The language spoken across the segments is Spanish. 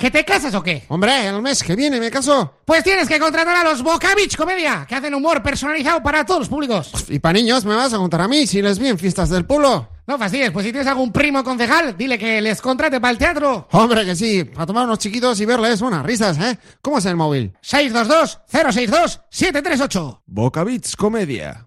¿Que te casas o qué? Hombre, el mes que viene me caso. Pues tienes que contratar a los Boca Beach Comedia, que hacen humor personalizado para todos los públicos. Y para niños me vas a contar a mí si les vi en fiestas del pueblo. No fastidies, pues si tienes algún primo concejal, dile que les contrate para el teatro. Hombre, que sí, para tomar unos chiquitos y verles unas risas, ¿eh? ¿Cómo es el móvil? 622-062-738. Boca Beats Comedia.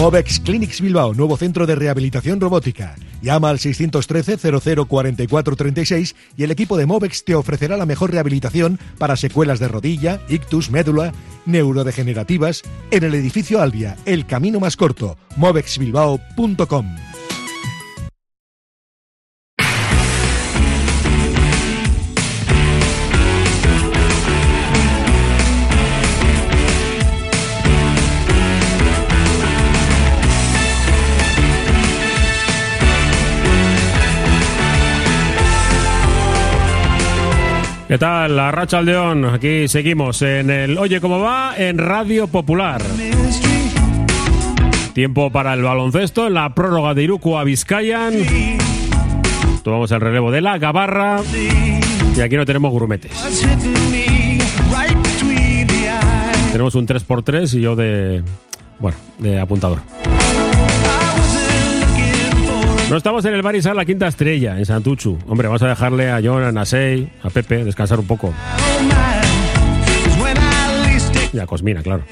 Movex Clinics Bilbao, nuevo centro de rehabilitación robótica. Llama al 613 00 44 36 y el equipo de Movex te ofrecerá la mejor rehabilitación para secuelas de rodilla, ictus, médula, neurodegenerativas en el edificio Albia, el camino más corto, movexbilbao.com. ¿Qué tal? La Racha Aldeón. Aquí seguimos en el Oye cómo va en Radio Popular. Tiempo para el baloncesto la prórroga de Iruku a Vizcayan. Tomamos el relevo de la Gabarra. Y aquí no tenemos grumetes. Tenemos un 3x3 y yo de. Bueno, de apuntador. No estamos en el bar y la quinta estrella, en Santuchu. Hombre, vamos a dejarle a John, a Nasei, a Pepe descansar un poco. Y a Cosmina, claro.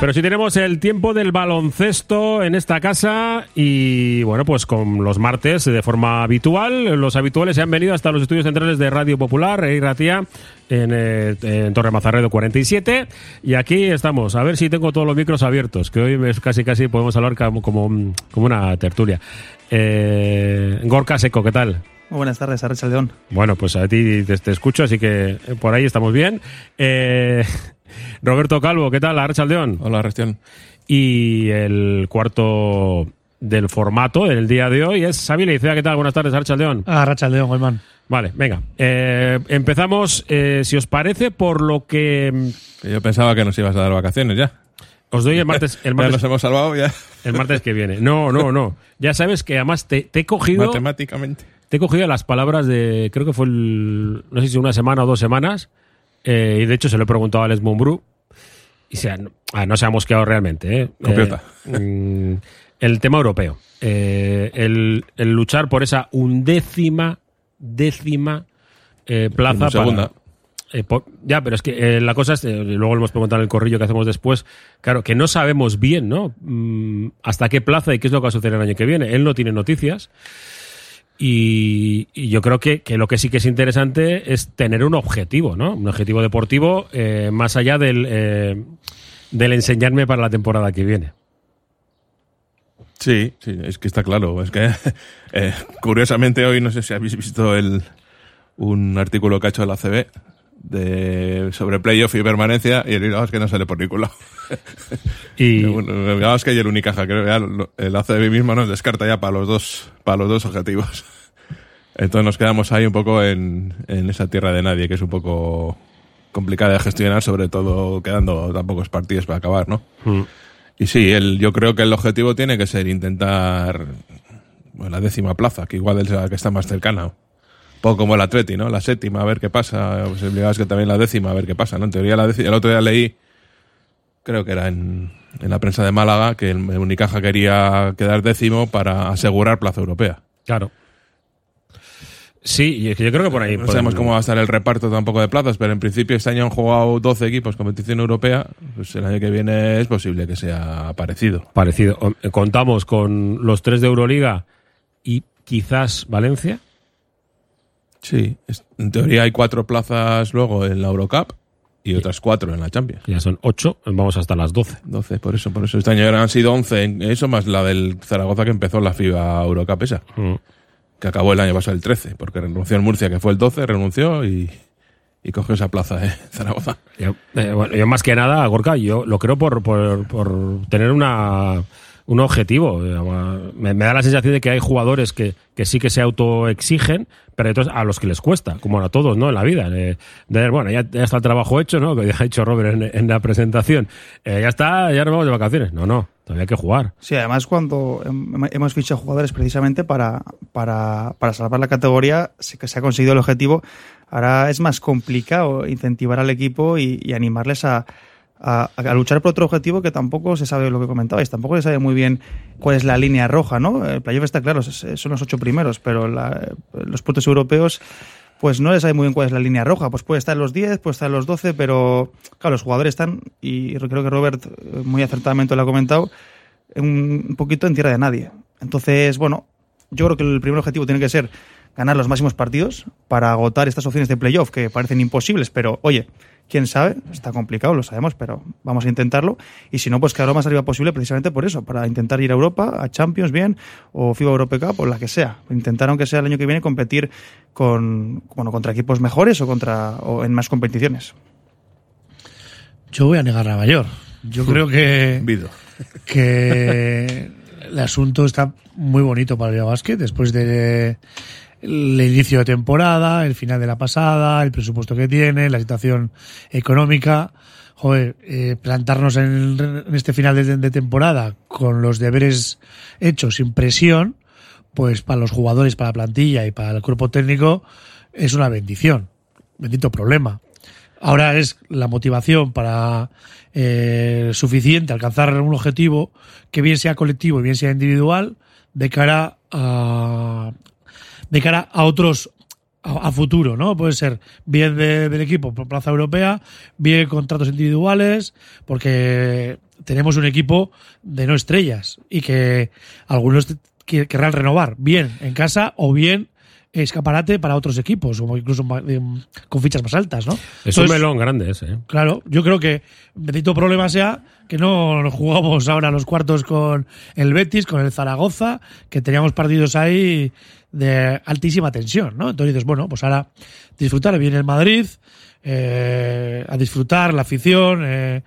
Pero sí tenemos el tiempo del baloncesto en esta casa y bueno, pues con los martes de forma habitual. Los habituales se han venido hasta los estudios centrales de Radio Popular, e Ratía, en, eh, en Torre Mazarredo 47. Y aquí estamos, a ver si tengo todos los micros abiertos, que hoy es casi casi podemos hablar como, como, como una tertulia. Eh, Gorka Seco, ¿qué tal? Muy buenas tardes, Arrecha León. Bueno, pues a ti te, te escucho, así que por ahí estamos bien. Eh, Roberto Calvo, ¿qué tal? Arrachaldeón. Hola, Arrastión. Y el cuarto del formato del día de hoy es Xavi Leicea. ¿Qué tal? Buenas tardes, Arrachaldeón. Ah, Arrachaldeón, Goldman. Vale, venga. Eh, empezamos, eh, si os parece, por lo que... Que Yo pensaba que nos ibas a dar vacaciones ya. Os doy el martes, el Ya martes, nos hemos salvado ya. el martes que viene. No, no, no. Ya sabes que además te, te he cogido... Matemáticamente. Te he cogido las palabras de, creo que fue el, no sé si una semana o dos semanas, eh, y de hecho se lo he preguntado a Alex Mumbrú, y sea, no, ah, no se ha mosqueado realmente. ¿eh? Completa. Eh, mm, el tema europeo, eh, el, el luchar por esa undécima, décima plaza para- segunda. eh, por- ya, pero es que eh, la cosa es, eh, luego lo hemos preguntado en el corrillo que hacemos después, claro, que no sabemos bien, ¿no? Mm, hasta qué plaza y qué es lo que va a suceder el año que viene. Él no tiene noticias. Y, yo creo que, que lo que sí que es interesante es tener un objetivo, ¿no? Un objetivo deportivo eh, más allá del, eh, del enseñarme para la temporada que viene. Sí, sí, es que está claro. Es que, eh, curiosamente, hoy no sé si habéis visto el, un artículo que ha hecho el ACB de, sobre playoff y permanencia y el es que no sale por ningún lado. Y Bueno, digamos que y el Unicaja, creo que el ACB mismo nos descarta ya para los dos, para los dos objetivos. Entonces nos quedamos ahí un poco en, en esa tierra de nadie, que es un poco complicada de gestionar, sobre todo quedando tan pocos partidos para acabar, ¿no? Mm. Y sí, el, yo creo que el objetivo tiene que ser intentar bueno, la décima plaza, que igual es la que está más cercana. Un poco como el Atleti, ¿no? La séptima, a ver qué pasa. Pues el es que también la décima, a ver qué pasa, ¿no? En teoría la décima, el otro día leí, creo que era en, en la prensa de Málaga, que el Unicaja quería quedar décimo para asegurar plaza europea. claro. Sí, y es que yo creo que por ahí. No sabemos cómo va a estar el reparto tampoco de plazas, pero en principio este año han jugado 12 equipos competición europea, pues el año que viene es posible que sea parecido. Parecido. Eh, Contamos con los tres de Euroliga y quizás Valencia. Sí, en teoría hay cuatro plazas luego en la Eurocup y otras cuatro en la Champions. Ya son ocho, vamos hasta las doce. 12, por eso, por eso. Este año han sido 11, en eso más la del Zaragoza que empezó la FIBA Eurocup esa, Mm. que acabó el año pasado el 13, porque renunció en Murcia que fue el 12, renunció y, y coge esa plaza, ¿eh? Zaragoza. Yo, eh, bueno, yo más que nada, Gorka, yo lo creo por, por, por tener una, un objetivo. Me, me da la sensación de que hay jugadores que, que sí que se autoexigen, pero entonces a los que les cuesta, como a todos, ¿no? En la vida. De, bueno, ya, está el trabajo hecho, ¿no? Que ya ha dicho Robert en, la presentación. Eh, ya está, ya nos vamos de vacaciones. No, no, todavía hay que jugar. Sí, además cuando hem- hemos fichado jugadores precisamente para, para, para salvar la categoría, sí que se ha conseguido el objetivo. Ahora es más complicado incentivar al equipo y animarles a, a, luchar por otro objetivo que tampoco se sabe lo que comentabais, tampoco se sabe muy bien cuál es la línea roja, ¿no? El playoff está claro, son los ocho primeros, pero los puestos europeos pues no les sabe muy bien cuál es la línea roja. Pues puede estar en los 10, puede estar en los 12, pero claro, los jugadores están, y creo que Robert eh, muy acertadamente lo ha comentado, un poquito en tierra de nadie. Entonces, bueno, yo creo que el primer objetivo tiene que ser ganar los máximos partidos para agotar estas opciones de playoff que parecen imposibles, pero oye, quién sabe, está complicado, lo sabemos, pero vamos a intentarlo. Y si no, pues quedar lo más arriba posible precisamente por eso, para intentar ir a Europa, a Champions bien, o FIBA Europe Cup, o la que sea. Intentar, aunque sea el año que viene, competir con, bueno, contra equipos mejores o, contra, o en más competiciones. Yo voy a negar la mayor. Yo creo que, Vido. que el asunto está muy bonito para el Basket después de el inicio de temporada, el final de la pasada, el presupuesto que tiene, la situación económica. Joder, eh, plantarnos en, en este final de, temporada con los deberes hechos sin presión, pues para los jugadores, para la plantilla y para el cuerpo técnico es una bendición. Bendito problema. Ahora es la motivación para eh, suficiente alcanzar un objetivo que bien sea colectivo y bien sea individual de cara a de cara a otros a, a futuro, ¿no? Puede ser bien de- del equipo por plaza europea, bien contratos individuales, porque tenemos un equipo de no estrellas y que algunos querrán renovar bien en casa o bien escaparate para otros equipos, o incluso con fichas más altas, ¿no? Es un melón grande ese, ¿eh? Claro, yo creo que bendito problema sea que no nos jugamos ahora los cuartos con el Betis, con el Zaragoza, que teníamos partidos ahí de altísima tensión, ¿no? Entonces dices, bueno, pues ahora disfrutar bien el Madrid, eh, a disfrutar la afición, eh,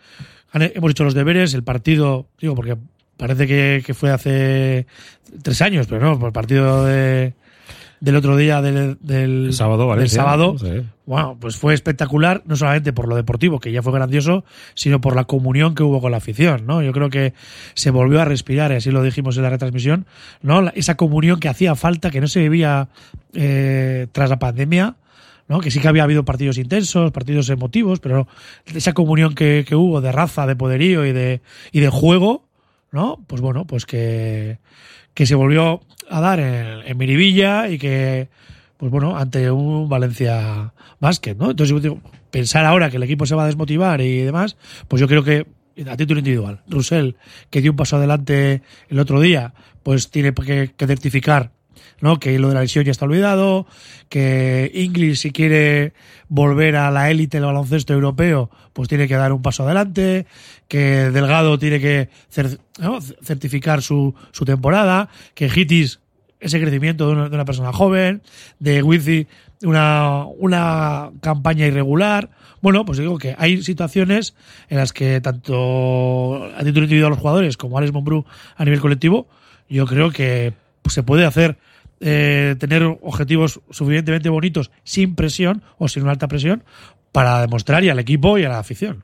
hemos hecho los deberes, el partido, digo, porque parece que, que fue hace tres años, pero no, por el partido de, del otro día del, del, El sábado, del sábado, Sí. bueno, pues fue espectacular, no solamente por lo deportivo, que ya fue grandioso, sino por la comunión que hubo con la afición, ¿no? Yo creo que se volvió a respirar, y así lo dijimos en la retransmisión, ¿no? Esa comunión que hacía falta, que no se vivía eh, tras la pandemia, ¿no? Que sí que había habido partidos intensos, partidos emotivos, pero esa comunión que, que hubo de raza, de poderío y de, y de juego, ¿no? Pues bueno, pues que, que se volvió a dar en, en Miribilla y que, pues bueno, ante un Valencia Basket, ¿no? Entonces, digo, pensar ahora que el equipo se va a desmotivar y demás, pues yo creo que a título individual, Russell, que dio un paso adelante el otro día, pues tiene que, que certificar ¿no? Que lo de la lesión ya está olvidado, que Inglis si quiere volver a la élite del baloncesto europeo, pues tiene que dar un paso adelante, que Delgado tiene que certificar su, su temporada, que Hitis ese crecimiento de una, de una persona joven, de Wizzy una, una campaña irregular. Bueno, pues digo que hay situaciones en las que tanto a título individual los jugadores como Alex Monbrú a nivel colectivo, yo creo que se puede hacer eh, tener objetivos suficientemente bonitos sin presión o sin una alta presión para demostrar y al equipo y a la afición.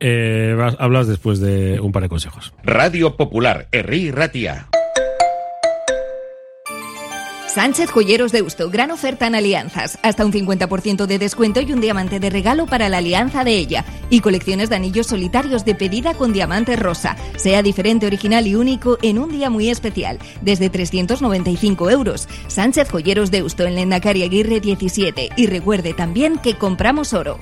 Eh, hablas después de un par de consejos. Radio Popular, Herri Ratia. Sánchez Joyeros Deusto, gran oferta en alianzas. Hasta un 50% de descuento y un diamante de regalo para la alianza de ella. Y colecciones de anillos solitarios de pedida con diamante rosa. Sea diferente, original y único en un día muy especial. Desde 395 euros. Sánchez Joyeros Deusto en Lendakari Aguirre 17. Y recuerde también que compramos oro.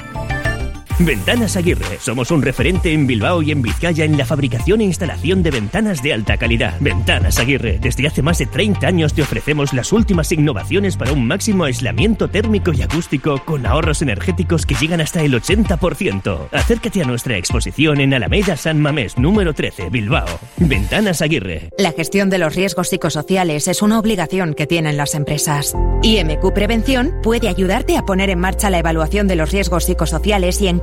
Ventanas Aguirre. Somos un referente en Bilbao y en Vizcaya en la fabricación e instalación de ventanas de alta calidad. Ventanas Aguirre. Desde hace más de 30 años te ofrecemos las últimas innovaciones para un máximo aislamiento térmico y acústico con ahorros energéticos que llegan hasta el 80%. Acércate a nuestra exposición en Alameda San Mamés, número 13, Bilbao. Ventanas Aguirre. La gestión de los riesgos psicosociales es una obligación que tienen las empresas. IMQ Prevención puede ayudarte a poner en marcha la evaluación de los riesgos psicosociales y en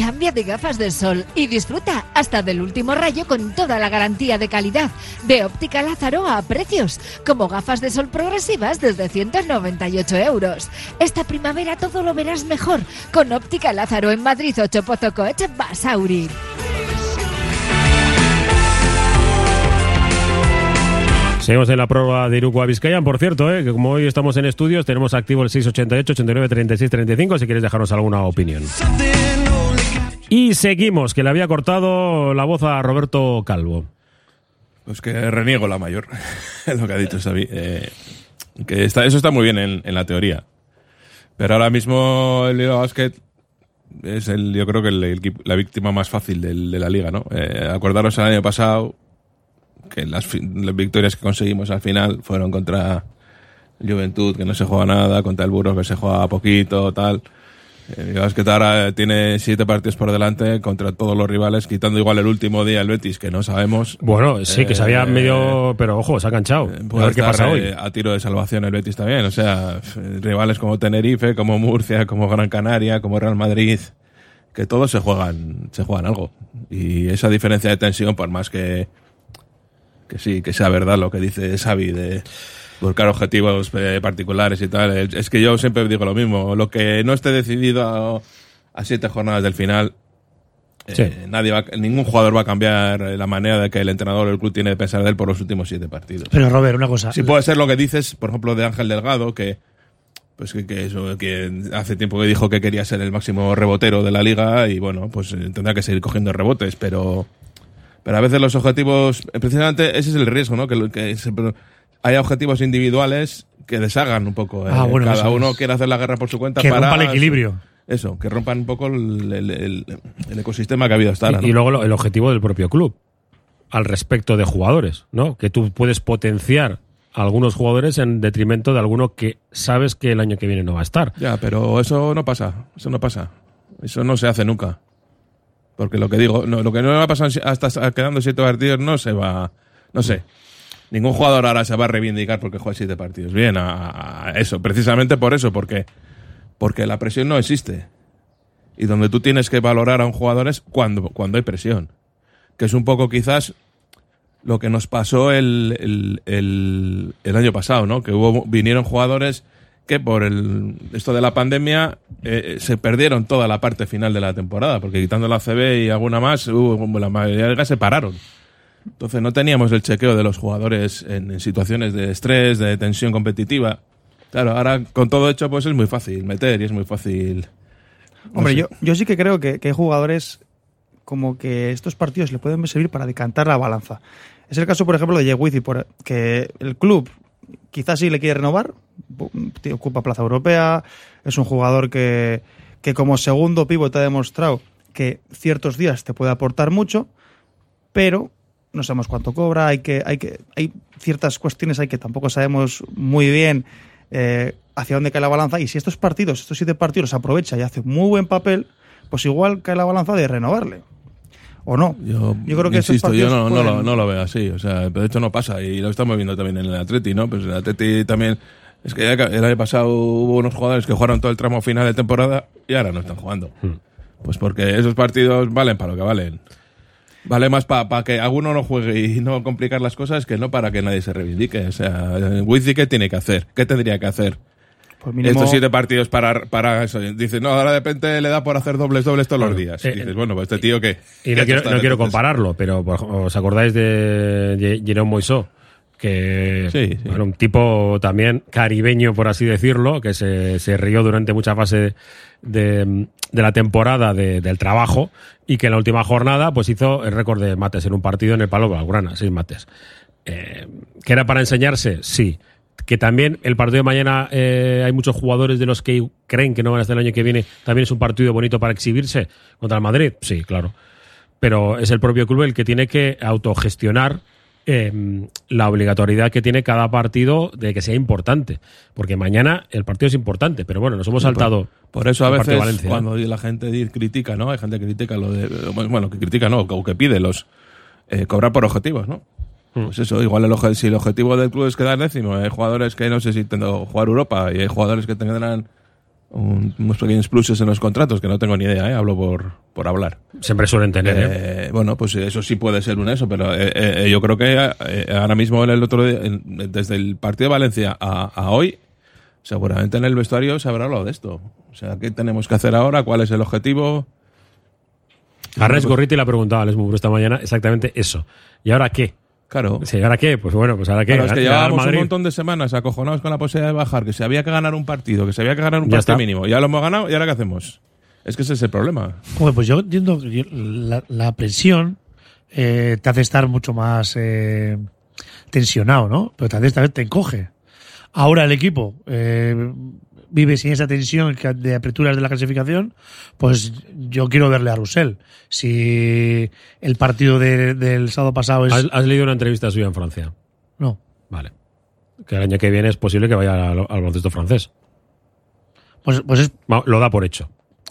cambia de gafas de sol y disfruta hasta del último rayo con toda la garantía de calidad de Óptica Lázaro a precios, como gafas de sol progresivas desde 198 euros. Esta primavera todo lo verás mejor con Óptica Lázaro en Madrid 8 Pozocoech Basauri. Seguimos en la prueba de Iruko a Vizcaya. Por cierto, eh, que como hoy estamos en estudios, tenemos activo el 688 89 36 35 si quieres dejarnos alguna opinión. Y seguimos, que le había cortado la voz a Roberto Calvo. Pues que reniego la mayor, lo que ha dicho Xavi. Eh, que está, eso está muy bien en, en la teoría. Pero ahora mismo el Liga Basket es el, yo creo que el, la víctima más fácil del- de la liga, ¿no? Eh, acordaros el año pasado que las, las victorias que conseguimos al final fueron contra Juventud, que no se juega nada, contra el Burgos, que se juega poquito, tal. Eh, El Basket ahora tiene siete partidos por delante contra todos los rivales, quitando igual el último día el Betis, que no sabemos. Bueno, sí, que se había Eh, medio. Pero ojo, se ha canchado. A Puede ver qué pasa hoy. eh, a tiro de salvación el Betis también. O sea, rivales como Tenerife, como Murcia, como Gran Canaria, como Real Madrid, que todos se juegan, se juegan algo. Y esa diferencia de tensión, por más que, que sí, que sea verdad lo que dice Xavi de buscar objetivos eh, particulares y tal, es que yo siempre digo lo mismo. Lo que no esté decidido a, a siete jornadas del final, eh, Sí. nadie va, ningún jugador va a cambiar la manera de que el entrenador o el club tiene de pensar de él por los últimos siete partidos. Pero Robert, una cosa. Sí puede ser lo que dices, por ejemplo, de Ángel Delgado, que pues que, que eso, que hace tiempo que dijo que quería ser el máximo rebotero de la liga y bueno, pues eh, tendrá que seguir cogiendo rebotes, pero pero a veces los objetivos, eh, precisamente ese es el riesgo, ¿no? Que, que se- haya objetivos individuales que deshagan un poco. eh, Ah, bueno, Cada uno es. quiere hacer la guerra por su cuenta Que para rompa el equilibrio. Eso, que rompan un poco el, el- el- el ecosistema que ha habido hasta ahora. Y, ¿no? y luego el objetivo del propio club al respecto de jugadores, ¿no? Que tú puedes potenciar a algunos jugadores en detrimento de alguno que sabes que el año que viene no va a estar. Ya, pero eso no pasa, eso no pasa. Eso no se hace nunca. Porque lo que digo, no, lo que no va a pasar hasta quedando siete partidos no se va, no sé. Ningún jugador ahora se va a reivindicar porque juega siete partidos. Bien, a, eso, precisamente por eso, porque, porque la presión no existe. Y donde tú tienes que valorar a un jugador es cuando, cuando hay presión. Que es un poco quizás lo que nos pasó el, el, el, el año pasado, ¿no? Que hubo, vinieron jugadores que por el, esto de la pandemia eh, se perdieron toda la parte final de la temporada, porque quitando la CB y alguna más, hubo- la mayoría de ellas se pararon. Entonces no teníamos el chequeo de los jugadores en, en situaciones de estrés, de tensión competitiva. Claro, ahora con todo hecho, pues es muy fácil meter y es muy fácil. no Hombre, sé. yo, yo sí que creo que, que hay jugadores como que estos partidos le pueden servir para decantar la balanza. Es el caso, por ejemplo, de Yeguizi, por que el club quizás sí le quiere renovar, ocupa plaza europea, es un jugador que, que como segundo pivote ha demostrado que ciertos días te puede aportar mucho, pero no sabemos cuánto cobra, hay que, hay que, hay ciertas cuestiones hay que tampoco sabemos muy bien eh, hacia dónde cae la balanza. Y si estos partidos, estos siete partidos aprovecha y hace muy buen papel, pues igual cae la balanza de renovarle. ¿O no? Yo, creo que insisto, yo partidos no, no, lo, no lo veo así. O sea, de hecho no pasa. Y lo estamos viendo también en el Atleti, ¿no? Pues el Atleti también. Es que el año pasado hubo unos jugadores que jugaron todo el tramo final de temporada y ahora no están jugando. Pues porque esos partidos valen para lo que valen. Vale más para que alguno no juegue y no complicar las cosas que no para que nadie se reivindique. O sea, Wizzy, ¿qué tiene que hacer? ¿Qué tendría que hacer? Pues mínimo- Estos siete partidos para, para eso. Dice, no, ahora de repente le da por hacer dobles, dobles todos los días. Y Eh, dices, bueno, pues este tío que. Y no quiero, no quiero compararlo, pero ¿os acordáis de Jerome Moisó? que Sí, sí. bueno, un tipo también caribeño, por así decirlo, que se, se rió durante mucha fase de, de la temporada de- del trabajo y que en la última jornada pues hizo el récord de mates en un partido en el Palo Blaugrana, seis mates. Eh, ¿Que era para enseñarse? Sí. Que también el partido de mañana eh, hay muchos jugadores de los que creen que no van a estar el año que viene. También es un partido bonito para exhibirse contra el Madrid. Sí, claro. Pero es el propio club el que tiene que autogestionar eh, la obligatoriedad que tiene cada partido de que sea importante. Porque mañana el partido es importante. Pero bueno, nos hemos saltado. Por eso a veces Valencia, cuando la gente critica, ¿no? Hay gente que critica lo de bueno, que critica no, o que pide los eh, cobrar por objetivos, ¿no? Mm. Pues eso, igual el, si el objetivo del club es quedar décimo, hay jugadores que no sé si tendrán jugar Europa y hay jugadores que tendrán un- unos pequeños pluses en los contratos que no tengo ni idea, ¿eh? hablo por, por hablar. Siempre suelen tener. ¿eh? Eh, bueno, pues eso sí puede ser un eso, pero eh, yo creo que ahora mismo en el otro día, en- desde el partido de Valencia a, a hoy, seguramente en el vestuario se habrá hablado de esto. O sea, ¿qué tenemos que hacer ahora? ¿Cuál es el objetivo? A Res Gorriti le ha preguntado a Alex esta mañana exactamente eso. ¿Y ahora qué? Claro. Sí, ¿ahora qué? Pues bueno, pues ahora qué. Claro, es que llevábamos un montón de semanas acojonados con la posibilidad de bajar, que se había que ganar un partido, que se había que ganar un Ya partido está. mínimo. Ya lo hemos ganado y ahora ¿qué hacemos? Es que ese es el problema. Joder, pues yo entiendo que la, la presión eh, te hace estar mucho más eh, tensionado, ¿no? Pero también esta vez te encoge. Ahora el equipo eh, vive sin esa tensión de aperturas de la clasificación, pues yo quiero verle a Russell. Si el partido de- del sábado pasado es... ¿Has, has leído una entrevista suya en Francia? No. Vale. Que el año que viene es posible que vaya al, al baloncesto francés. Pues, pues es Lo da por hecho.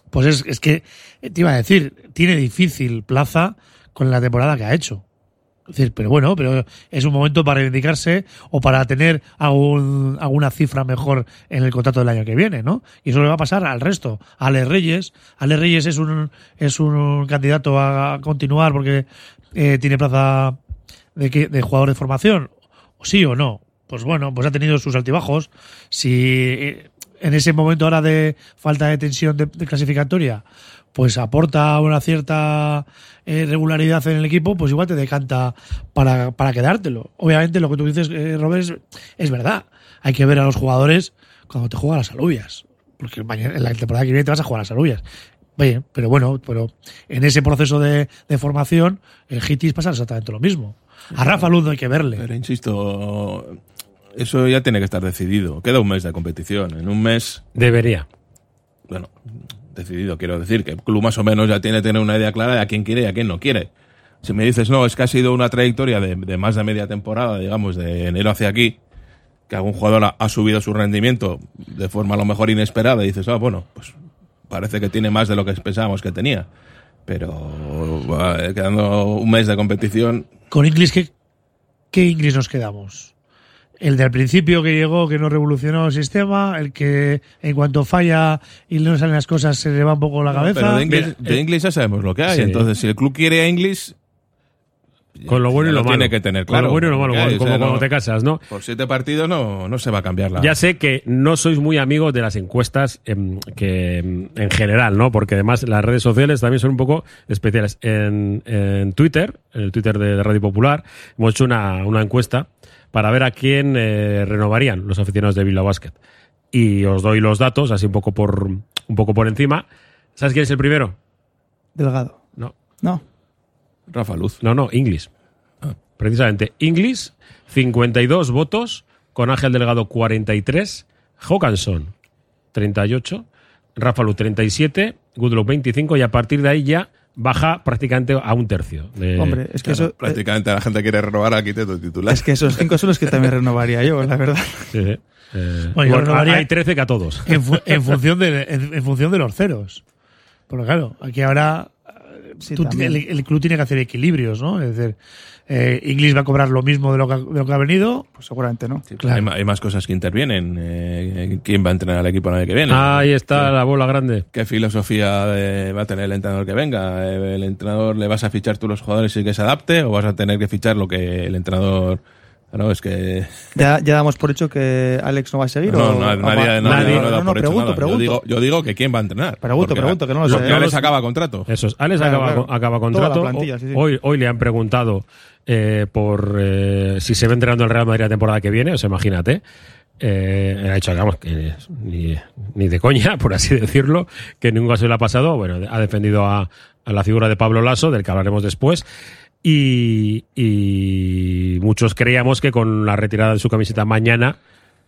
Pues es, es que, eh, te iba a decir, tiene difícil plaza con la temporada que ha hecho. Pero bueno, pero es un momento para reivindicarse o para tener algún, alguna cifra mejor en el contrato del año que viene, ¿no? Y eso le va a pasar al resto. A Ale Reyes. Ale Reyes es un, es un candidato a continuar porque eh, tiene plaza de, de jugador de formación. ¿O sí o no? Pues bueno, pues ha tenido sus altibajos. Si eh, en ese momento ahora de falta de tensión de clasificatoria, pues aporta una cierta eh, regularidad en el equipo, pues igual te decanta para, para quedártelo. Obviamente lo que tú dices, eh, Robert, es, es verdad. Hay que ver a los jugadores cuando te juegan las alubias. Porque mañana, en la temporada que viene te vas a jugar las alubias. Oye, pero bueno, pero en ese proceso de, de formación, el Hitis pasa exactamente lo mismo. A Rafa Luz no hay que verle. Pero insisto, eso ya tiene que estar decidido. Queda un mes de competición. En un mes, Debería. bueno, decidido, quiero decir, que el club más o menos ya tiene tener una idea clara de a quién quiere y a quién no quiere. Si me dices, no, es que ha sido una trayectoria de, más de media temporada, digamos, de enero hacia aquí, que algún jugador ha, subido su rendimiento de forma a lo mejor inesperada, y dices, ah, bueno, pues parece que tiene más de lo que pensábamos que tenía. Pero eh, quedando un mes de competición, Con Inglis, ¿qué, ¿qué Inglis nos quedamos? El del principio que llegó, que no revolucionó el sistema, el que en cuanto falla y no salen las cosas se le va un poco la cabeza. Pero de English, Mira, de eh, English ya sabemos lo que hay. sí. Entonces, si el club quiere a English, Con lo bueno y lo malo. tiene que tener Con claro. lo bueno y lo malo, como o sea, cuando no- te casas, ¿no? Por siete partidos no, no se va a cambiar la. Ya sé que no sois muy amigos de las encuestas em, que em, en general, ¿no? Porque además las redes sociales también son un poco especiales. En, en Twitter, en el Twitter de, de Radio Popular, hemos hecho una, una encuesta para ver a quién eh, renovarían los aficionados de Bilbao Basket. Y os doy los datos, así un poco por un poco por encima. ¿Sabes quién es el primero? Delgado. No. No. Rafa Luz. No, no, Inglis. Precisamente, Inglis, 52 votos, con Ángel Delgado 43, Hawkinson 38, Rafa Lu 37, Goodlow 25 y a partir de ahí ya baja prácticamente a un tercio. de- Hombre, es que Claro, eso. eh, prácticamente la gente quiere renovar al arquitecto titular. Es que esos cinco son los que también renovaría yo, la verdad. Sí, sí. Eh, Bueno, yo bueno, renovaría- hay 13 que a todos. en, fu- en función de, en, en función de los ceros. Pero claro, aquí ahora eh, Sí, tú- también. el, el club tiene que hacer equilibrios, ¿no? Es decir, eh, Inglis va a cobrar lo mismo de lo que, ha- de lo que ha venido. Pues seguramente no. Sí, Claro. hay, hay más cosas que intervienen. Eh, ¿Quién va a entrenar al equipo el año que viene? Ahí está ¿Qué- la bola grande. ¿Qué filosofía de- va a tener el entrenador que venga? Eh, ¿El entrenador le vas a fichar tú los jugadores y que se adapte? ¿O vas a tener que fichar lo que el entrenador No, es que. ¿Ya, ¿Ya damos por hecho que Alex no va a seguir? No, o- no, o nadie, nadie, no, nadie no, lo da no, por hecho pregunto, nada. pregunto. Yo digo, yo digo que quién va a entrenar. Pregunto, pregunto, que no lo sé. porque Alex acaba contrato. Eso es. Alex Claro, acaba, claro. acaba contrato. sí, sí. Hoy, hoy le han preguntado eh, por eh, si se va entrenando el Real Madrid la temporada que viene. O sea, imagínate. Eh, ha dicho, vamos, que ni, ni de coña, por así decirlo, que en nunca se le ha pasado. Bueno, ha defendido a, a la figura de Pablo Lasso, del que hablaremos después. Y, y muchos creíamos que con la retirada de su camiseta mañana,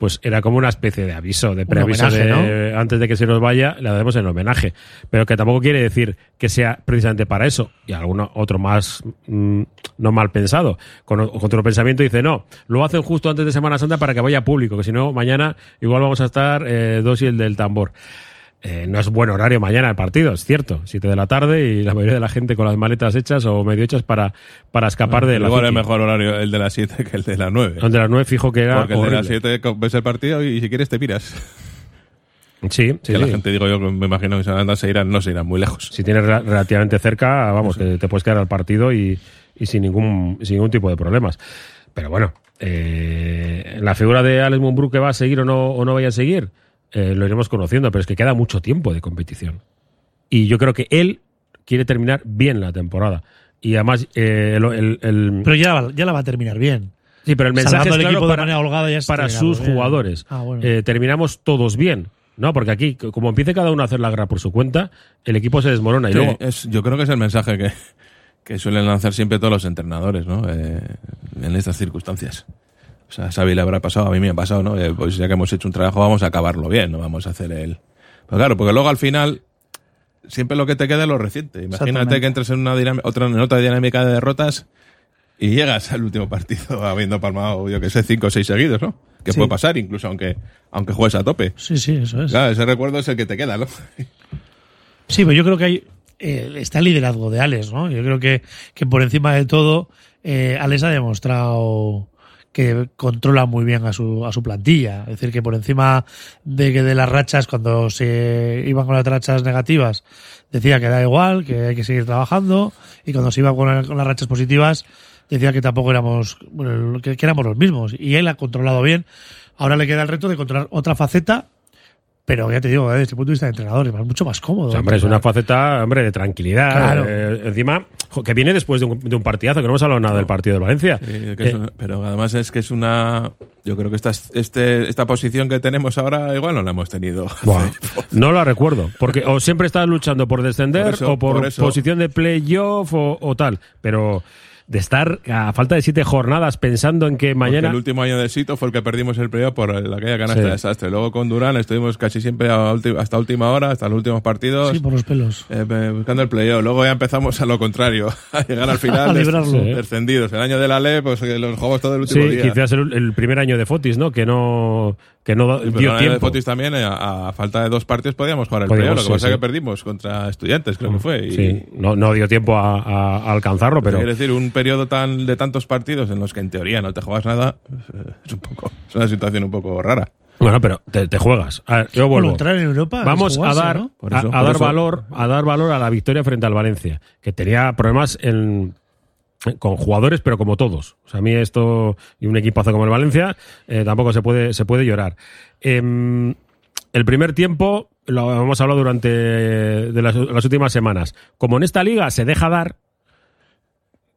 pues era como una especie de aviso, de preaviso homenaje, de antes de que se nos vaya, le daremos el homenaje. Pero que tampoco quiere decir que sea precisamente para eso. Y alguno otro más mm, no mal pensado, con otro pensamiento dice, no, lo hacen justo antes de Semana Santa para que vaya público, que si no, mañana igual vamos a estar eh, dos y el del tambor. Eh, no es buen horario mañana el partido, es cierto. Siete de la tarde y la mayoría de la gente con las maletas hechas o medio hechas para, para escapar de la Igual es mejor horario el de las 7 que el de las 9. Donde las nueve fijo que era Porque el de las horrible. 7 ves el partido y si quieres te piras. Sí, sí, que la sí. gente, digo yo, me imagino que se van a- se irán, no se irán muy lejos. Si tienes re- relativamente cerca, vamos, que te puedes quedar al partido y, y sin ningún sin ningún tipo de problemas. Pero bueno, eh, la figura de Alex Mumbrú que va a seguir o no, o no vaya a seguir, eh, lo iremos conociendo, pero es que queda mucho tiempo de competición. Y yo creo que él quiere terminar bien la temporada. Y además, eh, el, el- el- Pero ya, ya la va a terminar bien. Sí, pero el mensaje es el claro equipo de para, manera holgada ya para sus bien. jugadores. Ah, bueno. Eh, terminamos todos bien. No, porque aquí, como empiece cada uno a hacer la guerra por su cuenta, el equipo se desmorona. Y Sí, luego, es- yo creo que es el mensaje que, que suelen lanzar siempre todos los entrenadores, ¿no? Eh, en estas circunstancias. O sea, a Xavi le habrá pasado, a mí me ha pasado, ¿no? Pues ya que hemos hecho un trabajo, vamos a acabarlo bien, no vamos a hacer el... Pero claro, porque luego al final, siempre lo que te queda es lo reciente. Imagínate que entres en una dinam- otra, en otra dinámica de derrotas y llegas al último partido habiendo palmado, yo que sé, cinco o seis seguidos, ¿no? Que Sí. puede pasar, incluso aunque, aunque juegues a tope. Sí, sí, eso es. Claro, ese recuerdo es el que te queda, ¿no? Sí, pero yo creo que hay, eh, está el liderazgo de Alex, ¿no? Yo creo que, que por encima de todo, eh, Alex ha demostrado que controla muy bien a su, a su plantilla. Es decir, que por encima de que de las rachas, cuando se iban con las rachas negativas, decía que da igual, que hay que seguir trabajando, y cuando se iba con, las rachas positivas, decía que tampoco éramos, bueno, que, que éramos los mismos. Y él ha controlado bien. Ahora le queda el reto de controlar otra faceta, pero ya te digo, eh, desde el punto de vista de entrenador, es mucho más cómodo. o sea, hombre, es una faceta, hombre, de tranquilidad. Claro. Eh, encima, que viene después de un, de un partidazo, que no hemos hablado nada del partido del Valencia. Sí, que es Eh, una- pero además es que es una. Yo creo que esta, este, esta posición que tenemos ahora igual no la hemos tenido. Buah, no la recuerdo, porque o siempre estás luchando por descender Por eso, o por, posición de playoff o, o tal, pero de estar a falta de siete jornadas pensando en que Porque mañana el último año de Sito fue el que perdimos el playoff por el- aquella canasta Sí. de desastre. Luego con Durán estuvimos casi siempre a ulti- hasta última hora, hasta los últimos partidos. Sí, por los pelos. eh, eh, buscando el playoff. Luego ya empezamos a lo contrario, a llegar al final descendidos. El año de la LE, pues que los jugamos todo el último sí, día. quizás el, el primer año de Fotis, ¿no? Que no que no Sí, dio tiempo. Fotis también, eh, a, a falta de dos partidos, podíamos jugar el Podíamos, playoff. Lo que sí, pasa es sí. que perdimos contra estudiantes, creo que fue. Y, Sí, no, no dio tiempo a, a- a alcanzarlo, pero Quiero decir, un periodo tan de tantos partidos en los que en teoría no te juegas nada, eh, es un poco, es una situación un poco rara. bueno, pero te, te juegas. A ver, yo vuelvo. entrar en Europa. Vamos es a dar a, eso, a por dar valor a dar valor a la victoria frente al Valencia, que tenía problemas en con jugadores, pero como todos. O sea, a mí esto y un equipazo como el Valencia eh, tampoco se puede se puede llorar. Em, el primer tiempo lo hemos hablado durante de las, las últimas semanas. Como en esta liga se deja dar,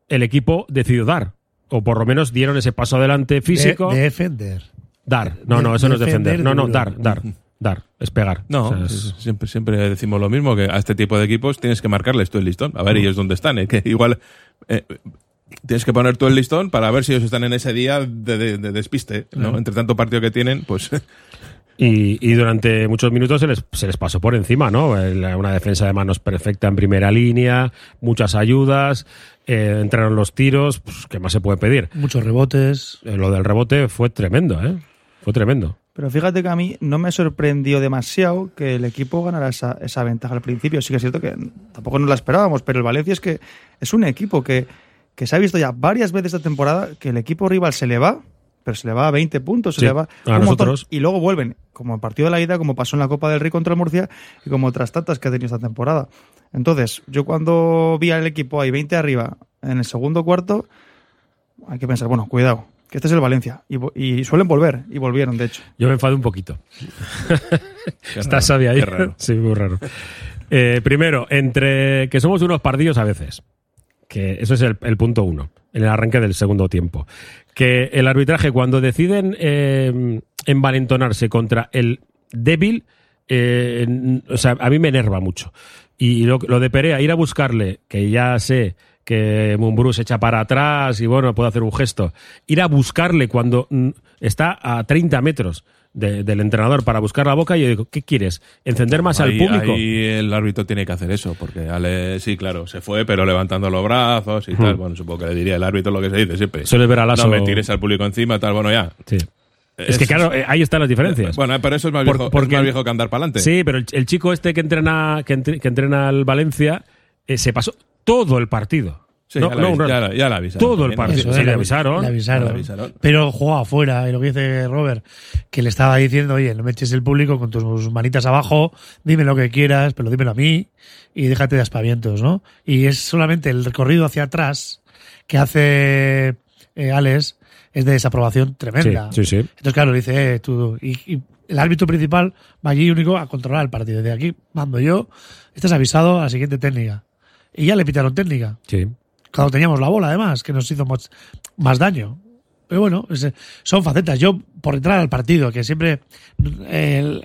el equipo decidió dar. O por lo menos dieron ese paso adelante físico. De, defender. Dar. No, no, eso no es defender. No, no, dar, dar, dar. Es pegar. No, O sea, es- es- siempre, siempre decimos lo mismo, que a este tipo de equipos tienes que marcarles tú el listón. A ver ellos dónde están. eh, que igual eh, tienes que poner tú el listón para ver si ellos están en ese día de, de- de despiste. ¿no? Entre tanto partido que tienen, pues Y, y durante muchos minutos se les, se les pasó por encima, ¿no? Una defensa de manos perfecta en primera línea, muchas ayudas, eh, entraron los tiros, pues, ¿qué más se puede pedir? Muchos rebotes. Eh, lo del rebote fue tremendo, ¿eh? Fue tremendo. Pero fíjate que a mí no me sorprendió demasiado que el equipo ganara esa, esa ventaja al principio. Sí que es cierto que tampoco nos la esperábamos, pero el Valencia es que es un equipo que, que se ha visto ya varias veces esta temporada que el equipo rival se le va, pero se le va a 20 puntos, se le va a nosotros. y luego vuelven, como el partido de la ida, como pasó en la Copa del Rey contra el Murcia y como otras tantas que ha tenido esta temporada. Entonces, yo cuando vi al equipo ahí 20 arriba en el segundo cuarto, hay que pensar, bueno, cuidado, que este es el Valencia. Y, suelen volver, y volvieron, de hecho. Yo me enfado un poquito. Está sabia ahí. qué raro. Sí, muy raro. Eh, primero, entre que somos unos pardillos a veces. Que eso es el, el punto uno, en el arranque del segundo tiempo. Que el arbitraje, cuando deciden eh, envalentonarse contra el débil, eh, o sea, a mí me enerva mucho. Y lo, lo de Perea, ir a buscarle, que ya sé que Mumbrú se echa para atrás y bueno, puede hacer un gesto. Ir a buscarle cuando mm, está a 30 metros de- del entrenador para buscar la boca y yo digo, ¿qué quieres? ¿Encender más al público? ahí el árbitro tiene que hacer eso, porque Ale, sí, claro, se fue, pero levantando los brazos y tal. Bueno, supongo que le diría el árbitro lo que se dice siempre. Suele ver a No me tires al público encima, tal, bueno, ya. Sí. Es que claro, eh, ahí están las diferencias. Bueno, pero eso es más Por- viejo, es porque más el- viejo que andar para adelante. Sí, pero el, el chico este que entrena, que, entre- que entrena al Valencia eh, se pasó todo el partido. Sí, No, ya, la, no, avis- un rato. ya, la- ya la avisaron Todo el partido. Eso, Sí, le avisaron. Le avisaron. Le avisaron. Pero jugó afuera, y lo que dice Robert, que le estaba diciendo, oye, no me eches el público con tus manitas abajo, dime lo que quieras, pero dímelo a mí y déjate de aspavientos, ¿no? Y es solamente el recorrido hacia atrás que hace eh, Alex es de desaprobación tremenda. Sí, sí, sí. Entonces, claro, le dice, eh, tú, y, y el árbitro principal va allí único a controlar el partido. De aquí mando yo, estás avisado a la siguiente técnica. Y ya le pitaron técnica Sí. cuando teníamos la bola, además, que nos hizo más, más daño. Pero bueno, son facetas. Yo, por entrar al partido, que siempre, el-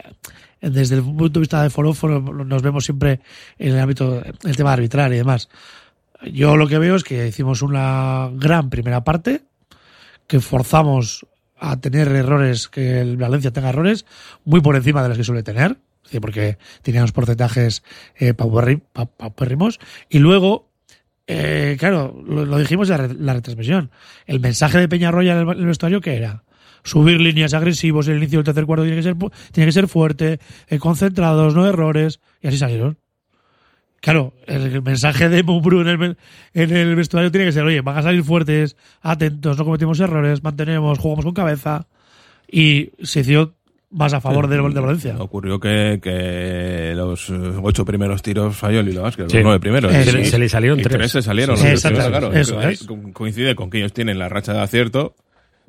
desde el punto de vista de forófono, nos vemos siempre en el ámbito, el tema arbitral y demás. Yo lo que veo es que hicimos una gran primera parte, que forzamos a tener errores, que el Valencia tenga errores, muy por encima de los que suele tener, decir, porque teníamos porcentajes eh, y luego eh, claro, lo, dijimos en la, re- la retransmisión. El mensaje de Peñarroya en el, vestuario, ¿qué era? Subir líneas agresivos, el inicio del tercer cuarto tiene que ser, tiene que ser fuerte, eh, concentrados, no errores, y así salieron. Claro, el, mensaje de Mumbrú en el, en el vestuario tiene que ser, oye, van a salir fuertes, atentos, no cometimos errores, mantenemos, jugamos con cabeza, y se hizo más a favor del, de Valencia. Ocurrió que, que los eh, ocho primeros tiros falló Lilo Vázquez, los Sí. nueve primeros. Eh, Se Y- le- se le salieron y tres. se salieron. Sí, los sí, primeros, claro. Eso Eh, es. Coincide con que ellos tienen la racha de acierto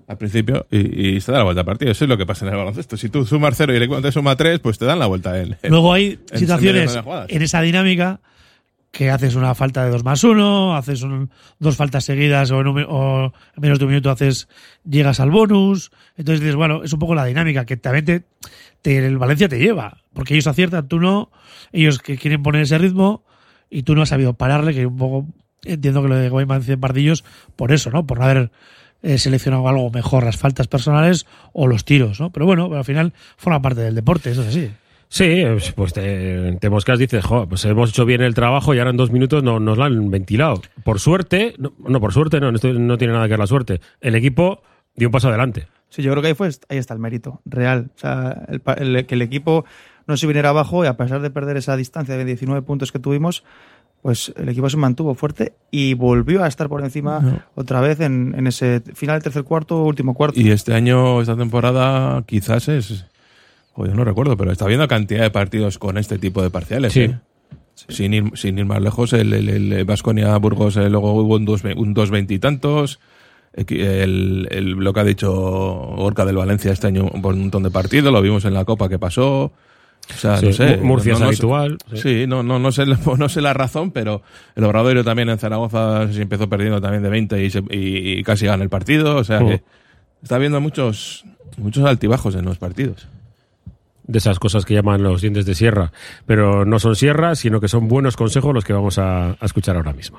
al principio y, y se da la vuelta al partido. Eso es lo que pasa en el baloncesto. Si tú sumas cero y el equipo te suma tres, pues te dan la vuelta en. en- Luego hay en- situaciones en esa dinámica que haces una falta de dos más uno, haces un- dos faltas seguidas o en, un o en menos de un minuto haces llegas al bonus. Entonces dices, bueno, es un poco la dinámica que también te, el Valencia te lleva, porque ellos aciertan, tú no, ellos que quieren poner ese ritmo y tú no has sabido pararle, que un poco entiendo que lo de Guayman en Pardillos por eso, ¿no? Por no haber eh, seleccionado algo mejor las faltas personales o los tiros, ¿no? Pero bueno, al final forma parte del deporte, eso es así. Sí, pues te, te moscas, dices, jo, pues hemos hecho bien el trabajo y ahora en dos minutos no, nos lo han ventilado. Por suerte, no, no, por suerte no, esto no tiene nada que ver la suerte. El equipo dio un paso adelante. Sí, yo creo que ahí, fue, ahí está el mérito real. O sea, el pa- el- que el equipo no se viniera abajo y a pesar de perder esa distancia de 19 puntos que tuvimos, pues el equipo se mantuvo fuerte y volvió a estar por encima otra vez en, en ese final tercer cuarto, último cuarto. Y este año, esta temporada, quizás es. Joder, no recuerdo, pero está habiendo cantidad de partidos con este tipo de parciales. Sí. ¿eh? Sin, ir, sin ir más lejos, el, el, el Baskonia Burgos eh, luego hubo un dos, ve- un dos veintitantos. Equi- El, el, lo que ha dicho Orca del Valencia este año, un montón de partidos, lo vimos en la Copa que pasó. O sea, Sí, no sé. Mu- Murcia no, es no habitual, sí. Sí, no, no, no, sé, no sé la razón, pero el Obradoiro también en Zaragoza se empezó perdiendo también de 20 y, se- y- y casi gana el partido. O sea Mm. que está habiendo muchos, muchos altibajos en los partidos. De esas cosas que llaman los dientes de sierra. Pero no son sierras, sino que son buenos consejos los que vamos a, escuchar ahora mismo.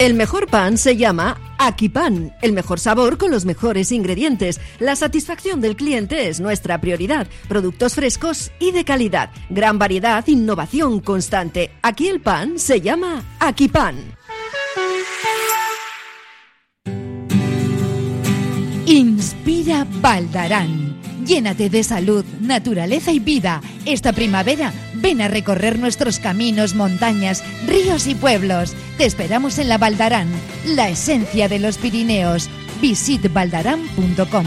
El mejor pan se llama Akipan, el mejor sabor con los mejores ingredientes. La satisfacción del cliente es nuestra prioridad. Productos frescos y de calidad. Gran variedad, innovación constante. Aquí el pan se llama Akipan. Inspira Baldarán. Llénate de salud, naturaleza y vida. Esta primavera ven a recorrer nuestros caminos, montañas, ríos y pueblos. Te esperamos en la Valdarán, la esencia de los Pirineos. Visitvaldarán.com.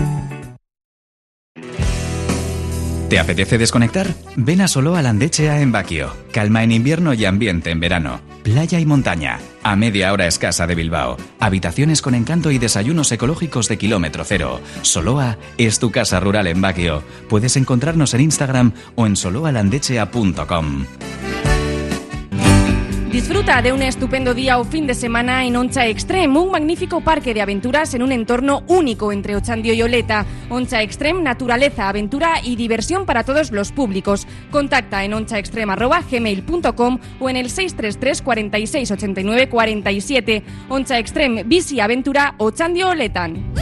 ¿Te apetece desconectar? Ven a Soloa Landechea en Baquio. Calma en invierno y ambiente en verano. Playa y montaña. A media hora escasa de Bilbao. Habitaciones con encanto y desayunos ecológicos de kilómetro cero. Soloa es tu casa rural en Baquio. Puedes encontrarnos en Instagram o en soloalandechea.com. Disfruta de un estupendo día o fin de semana en Oncha Extreme, un magnífico parque de aventuras en un entorno único entre Ochandio y Oleta. Oncha Extreme, naturaleza, aventura y diversión para todos los públicos. Contacta en onchaextreme.gmail.com o en el 633 46 89 47. Oncha Extreme, bici, aventura, Ochandio, Oletan.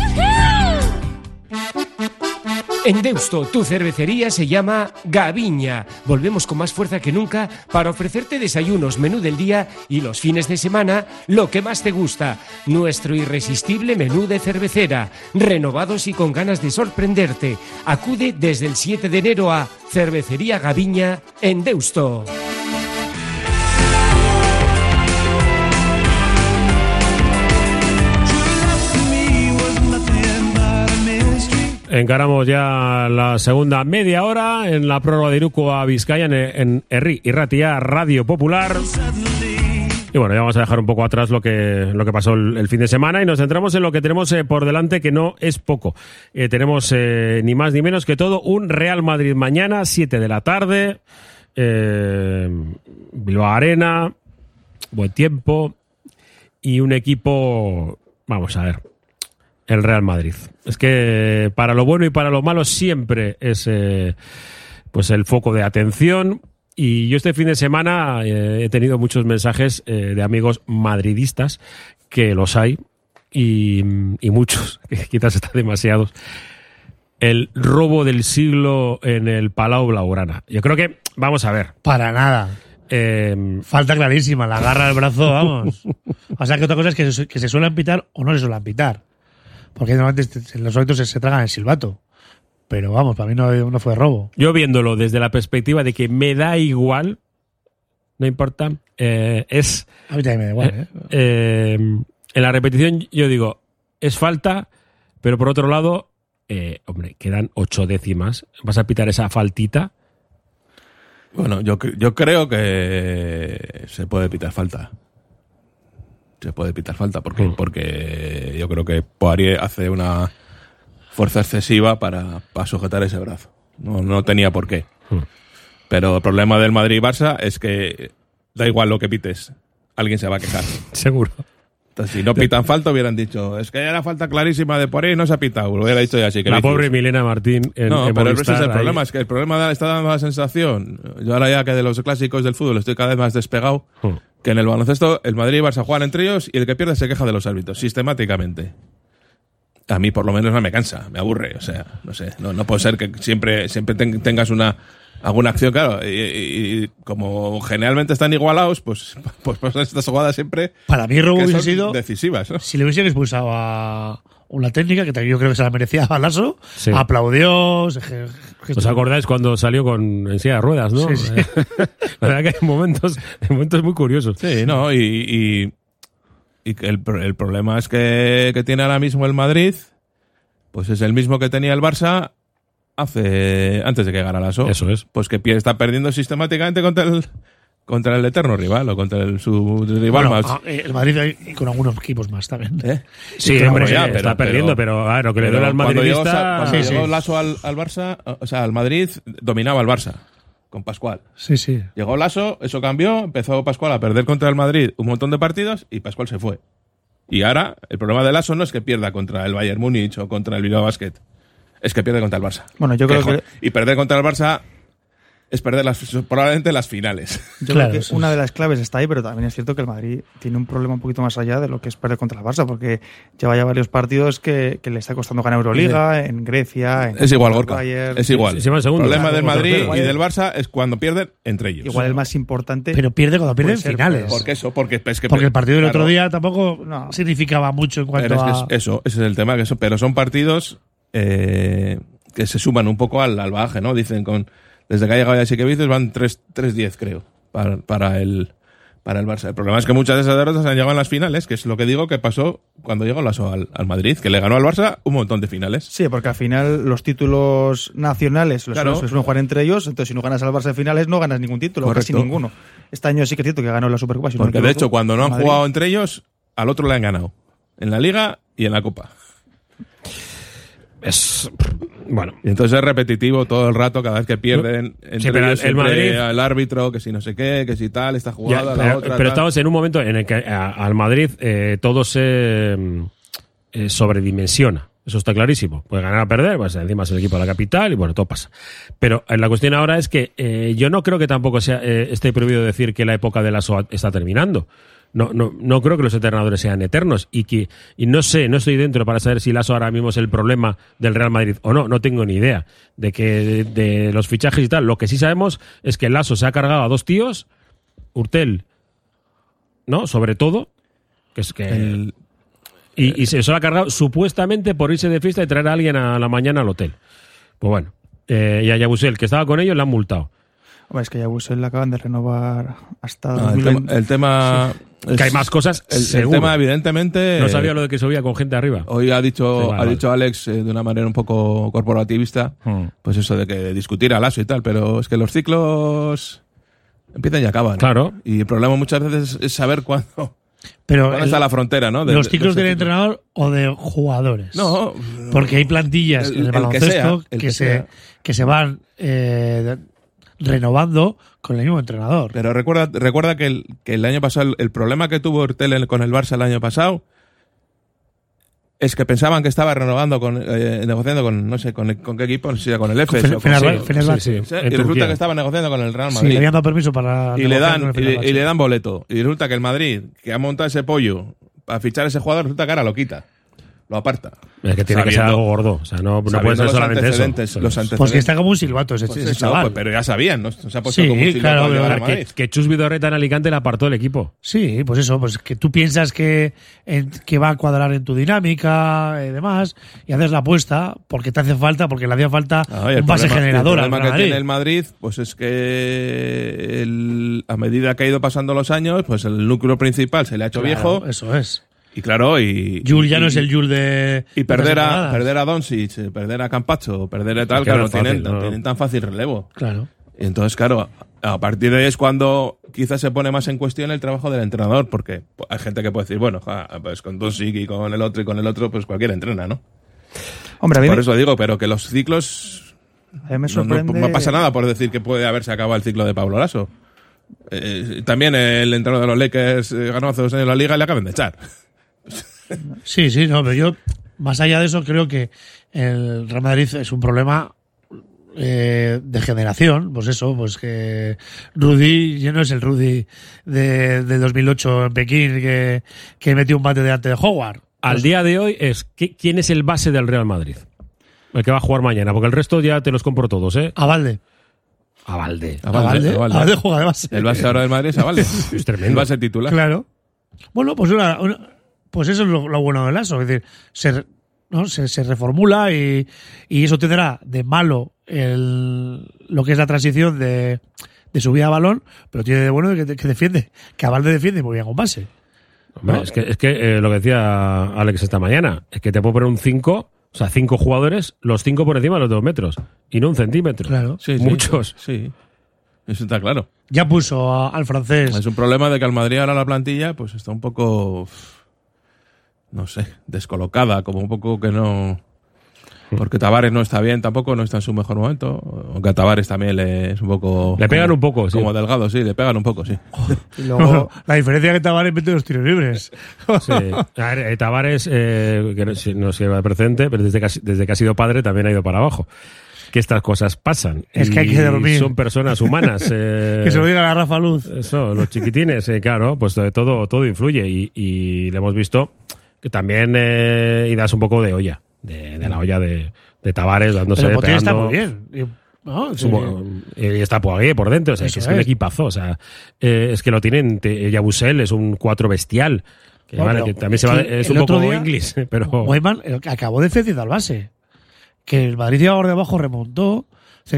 En Deusto, tu cervecería se llama Gaviña. Volvemos con más fuerza que nunca para ofrecerte desayunos, menú del día y los fines de semana lo que más te gusta. Nuestro irresistible menú de cervecera, renovados y con ganas de sorprenderte. Acude desde el 7 de enero a Cervecería Gaviña en Deusto. Encaramos ya la segunda media hora en la prórroga de Iruko a Vizcaya en, en y Ratia Radio Popular. Y bueno, ya vamos a dejar un poco atrás lo que, lo que pasó el, fin de semana y nos centramos en lo que tenemos eh, por delante, que no es poco. Eh, tenemos eh, ni más ni menos que todo un Real Madrid mañana, 7 de la tarde, Bilbao Arena, buen tiempo y un equipo, vamos a ver, el Real Madrid. Es que para lo bueno y para lo malo siempre es eh, pues el foco de atención. Y yo este fin de semana eh, he tenido muchos mensajes eh, de amigos madridistas, que los hay, y, y muchos, que quizás están demasiados. El robo del siglo en el Palau Blaugrana. Yo creo que, vamos a ver. Para nada. Eh, Falta clarísima, la agarra al brazo, vamos. O sea que otra cosa es que se, que se suelen pitar o no se suelen pitar. Porque normalmente este- en los árbitros se, se tragan el silbato. Pero vamos, para mí no, no fue robo. Yo viéndolo desde la perspectiva de que me da igual, no importa, eh, es... A mí también me da igual, eh, ¿eh? eh, en la repetición yo digo, es falta, pero por otro lado, eh, hombre, quedan ocho décimas. ¿Vas a pitar esa faltita? Bueno, yo, yo creo que se puede pitar falta. Se puede pitar falta. ¿Por qué? Mm. Porque yo creo que Poirier hace una fuerza excesiva para, para sujetar ese brazo. No, no tenía por qué. Mm. Pero el problema del Madrid-Barça es que da igual lo que pites. Alguien se va a quejar. Seguro. Si no pitan falta, hubieran dicho, es que era falta clarísima de Poirier y no se ha pitado. Lo hubiera dicho ya así. que la pobre Milena Martín en, no, en pero ese es el ahí. problema, es que el problema está dando la sensación, yo ahora ya que de los clásicos del fútbol estoy cada vez más despegado, Mm. que en el baloncesto el Madrid y Barça juegan entre ellos y el que pierde se queja de los árbitros, sistemáticamente. A mí por lo menos no me cansa, me aburre, o sea, no sé, no, no puede ser que siempre, siempre ten- tengas una alguna acción, claro, y, y- y como generalmente están igualados, pues, pues, pues estas jugadas siempre Para mí robo hubiese sido decisivas, ¿no? si le hubiesen expulsado a una técnica que yo creo que se la merecía a Lasso, Sí. aplaudió. se ¿Os acordáis cuando salió con en silla de ruedas, no? Sí, sí. la verdad que hay momentos, hay momentos muy curiosos. Sí, no, y, y, el, pro- el problema es que, que tiene ahora mismo el Madrid, pues es el mismo que tenía el Barça hace antes de que ganara Lasso. Eso es. Pues que está perdiendo sistemáticamente contra el contra el eterno rival o contra el, su rival Bueno, más. ah, eh, el Madrid y con algunos equipos más también. ¿Eh? Sí, Pero hombre, ya, sí, pero- está perdiendo, pero, lo que le duele al cuando llegó, madridista... cuando Sí, llegó sí. Lasso al, al Barça, o sea, al Madrid dominaba al Barça con Pascual. Sí, sí. Llegó Lasso, eso cambió, empezó Pascual a perder contra el Madrid un montón de partidos y Pascual se fue. Y ahora el problema de Lasso no es que pierda contra el Bayern Múnich o contra el Bilbao Basket, es que pierde contra el Barça. Bueno, yo creo que- Y perder contra el Barça es perder las, probablemente las finales. Yo creo que una de las claves está ahí, pero también es cierto que el Madrid tiene un problema un poquito más allá de lo que es perder contra el Barça, porque lleva ya varios partidos que, que le está costando ganar Euroliga, en Grecia, en Es igual, Gorka. Bayern. Es igual. Sí, sí, va el segundo. problema del Madrid y del Barça es cuando pierden entre ellos. Igual el más importante. Pero pierde cuando pierde en puede ser, finales. pero- Porque eso, porque es que Porque el partido del claro, otro día tampoco significaba mucho en cuanto Pero es que a. es- eso, ese es el tema, que eso, pero son partidos eh, que se suman un poco al, al ¿no? Dicen con desde que ha llegado ya Siquevices van 3 3-10, creo, para, para el para el Barça. El problema es que muchas de esas derrotas han llegado en las finales, que es lo que digo que pasó cuando llegó Lasso al, al Madrid, que le ganó al Barça un montón de finales. Sí, porque al final los títulos nacionales los Claro. suelen- jugar entre ellos, entonces si no ganas al Barça en finales no ganas ningún título, casi ninguno. Este año sí que es cierto que ganó la Supercopa. si no me Porque de hecho, cuando no han Madrid. jugado entre ellos, al otro le han ganado. En la Liga y en la Copa. Es. Bueno. Y entonces es repetitivo todo el rato, cada vez que pierden. Entre pero ellos el Madrid- árbitro, que si no sé qué, que si tal, esta Ya, jugada, la pero, otra. pero estamos en un momento en el que a- al Madrid eh, todo se eh, sobredimensiona. Eso está clarísimo. Puede ganar o perder, pues encima es el equipo de la capital y bueno, todo pasa. Pero eh, la cuestión ahora es que eh, yo no creo que tampoco sea, eh, esté prohibido decir que la época de la SOA está terminando. No, no, no creo que los entrenadores sean eternos y que y no sé, no estoy dentro para saber si Lasso ahora mismo es el problema del Real Madrid o no, no tengo ni idea de que de, los fichajes y tal. Lo que sí sabemos es que Lasso se ha cargado a dos tíos, Urtel, ¿no? Sobre todo, que es que El- y, y se lo ha cargado supuestamente por irse de fiesta y traer a alguien a la mañana al hotel. Pues bueno, eh, y a Yabusel, que estaba con ellos, le han multado. Hombre, es que ya Busel le acaban de renovar hasta No, el 2020. tema, el tema Que hay es- más cosas, El, tema, evidentemente. No sabía lo de que subía con gente arriba. Hoy ha dicho, Sí, vale, ha vale. dicho Alex eh, de una manera un poco corporativista, Hmm. pues eso de que discutir al aso y tal, pero es que los ciclos empiezan y acaban. Claro. Y el problema muchas veces es saber cuándo, Pero el- está la frontera, ¿no? De- los ciclos de del entrenador o de jugadores. No, Porque hay plantillas El- en el que baloncesto que, que se, que se van eh, renovando con el mismo entrenador. Pero recuerda, recuerda que, el, que el año pasado, el, problema que tuvo Ortel en- con el Barça el año pasado es que pensaban que estaba renovando con, eh, negociando con, no sé, con, con qué equipo, no sé si era con el EFES Con Fenerbahce, sí, sí, sí. Y resulta que estaba negociando con el Real Sí, Madrid. le habían dado permiso para y le dan y, y le dan boleto. Y resulta que el Madrid que ha montado ese pollo para fichar a ese jugador resulta que ahora lo quita lo aparta Es que tiene que ser algo gordo. O sea, no, no puede ser los solamente eso. los antecedentes. Pues que está como un silbato ese, Pues ese eso, chaval. pues, pero ya sabían no se ha puesto Sí, como un silbato claro, Que, Chus Vidorreta en Alicante le apartó el equipo. Sí, pues eso, pues que tú piensas que, en- que va a cuadrar en tu dinámica y demás, y haces la apuesta porque te hace falta, porque le hacía falta Ah, un base problema- generador El al problema que Madrid. tiene el Madrid, pues es que el- a medida que ha ido pasando los años, pues el núcleo principal se le ha hecho Claro, viejo. Eso es. Y claro, y. Jules ya y- no es el Jules de. Y de perder a, perder a Doncic, eh, perder a Campacho, perder a tal, Es que claro, no tienen, no. no tienen tan fácil relevo. Claro. Y entonces, claro, a partir de ahí es cuando quizás se pone más en cuestión el trabajo del entrenador, porque hay gente que puede decir, bueno, ja, pues con Doncic y con el otro y con el otro, pues cualquiera entrena, ¿no? Hombre, a mí Por me- eso digo, pero que los ciclos a mí me no, no- sorprende. no pasa nada por decir que puede haberse acabado el ciclo de Pablo Lasso. Eh, también el entrenador de los Lakers eh, ganó hace dos años la liga y le acaban de echar. Sí, sí, no, pero yo, más allá de eso, creo que el Real Madrid es un problema eh, de generación. Pues eso, pues que Rudy ya no es el Rudy de, de 2008 en Pekín que, que metió un bate delante de Howard. Al día de hoy es ¿qué- quién es el base del Real Madrid. El que va a jugar mañana, porque el resto ya te los compro todos, ¿eh? A Valde. A Valde. A Valde, a Valde. A Valde juega de base. El base ahora del Madrid es a Valde. Es tremendo. El base titular. Claro. Bueno, pues una- una- pues eso es lo, lo bueno del ASO. Es decir, se, ¿no? se, se reformula y, y eso tendrá de malo el, lo que es la transición de, de subida a balón, pero tiene de bueno que, que defiende, que a Valde defiende muy bien con base. Hombre, ¿no? es que, es que eh, lo que decía Alex esta mañana, es que te puedo poner un 5, o sea, 5 jugadores, los 5 por encima de los 2 metros, y no un centímetro. Claro. Sí, sí, Muchos. Sí. Eso está claro. Ya puso a- al francés. Es un problema de que al Madrid ahora la plantilla pues está un poco, no sé, descolocada, como un poco que no... Porque Tavares no está bien tampoco, no está en su mejor momento. Aunque a Tavares también le es un poco... Le pegan como- un poco, sí. Como delgado, sí, le pegan un poco, sí. Y luego, la diferencia es que Tavares mete los tiros libres. Sí. A ver, eh, Tavares, eh, que no, no se lleva de presente, pero desde que, ha, desde que ha sido padre también ha ido para abajo. que estas cosas pasan. Es que hay que dormir. Son personas humanas. eh, Que se lo diga la Rafa Luz. Eso, los chiquitines, eh, claro, pues todo, todo influye y, y le hemos visto que también eh, idas un poco de olla, de, de la olla de, de Tavares dándose Pero Motín está pegando. muy bien. Y, no, sí. Subo- Y está Poirier por dentro, o sea, que es, que un es. equipazo, o sea, eh, es que lo tienen, Yabusel es un cuatro bestial, que, No, que también se va, es un poco día- inglés, pero... Weidman eh, acabó defendiendo al base. Que el Madrid iba por debajo, remontó.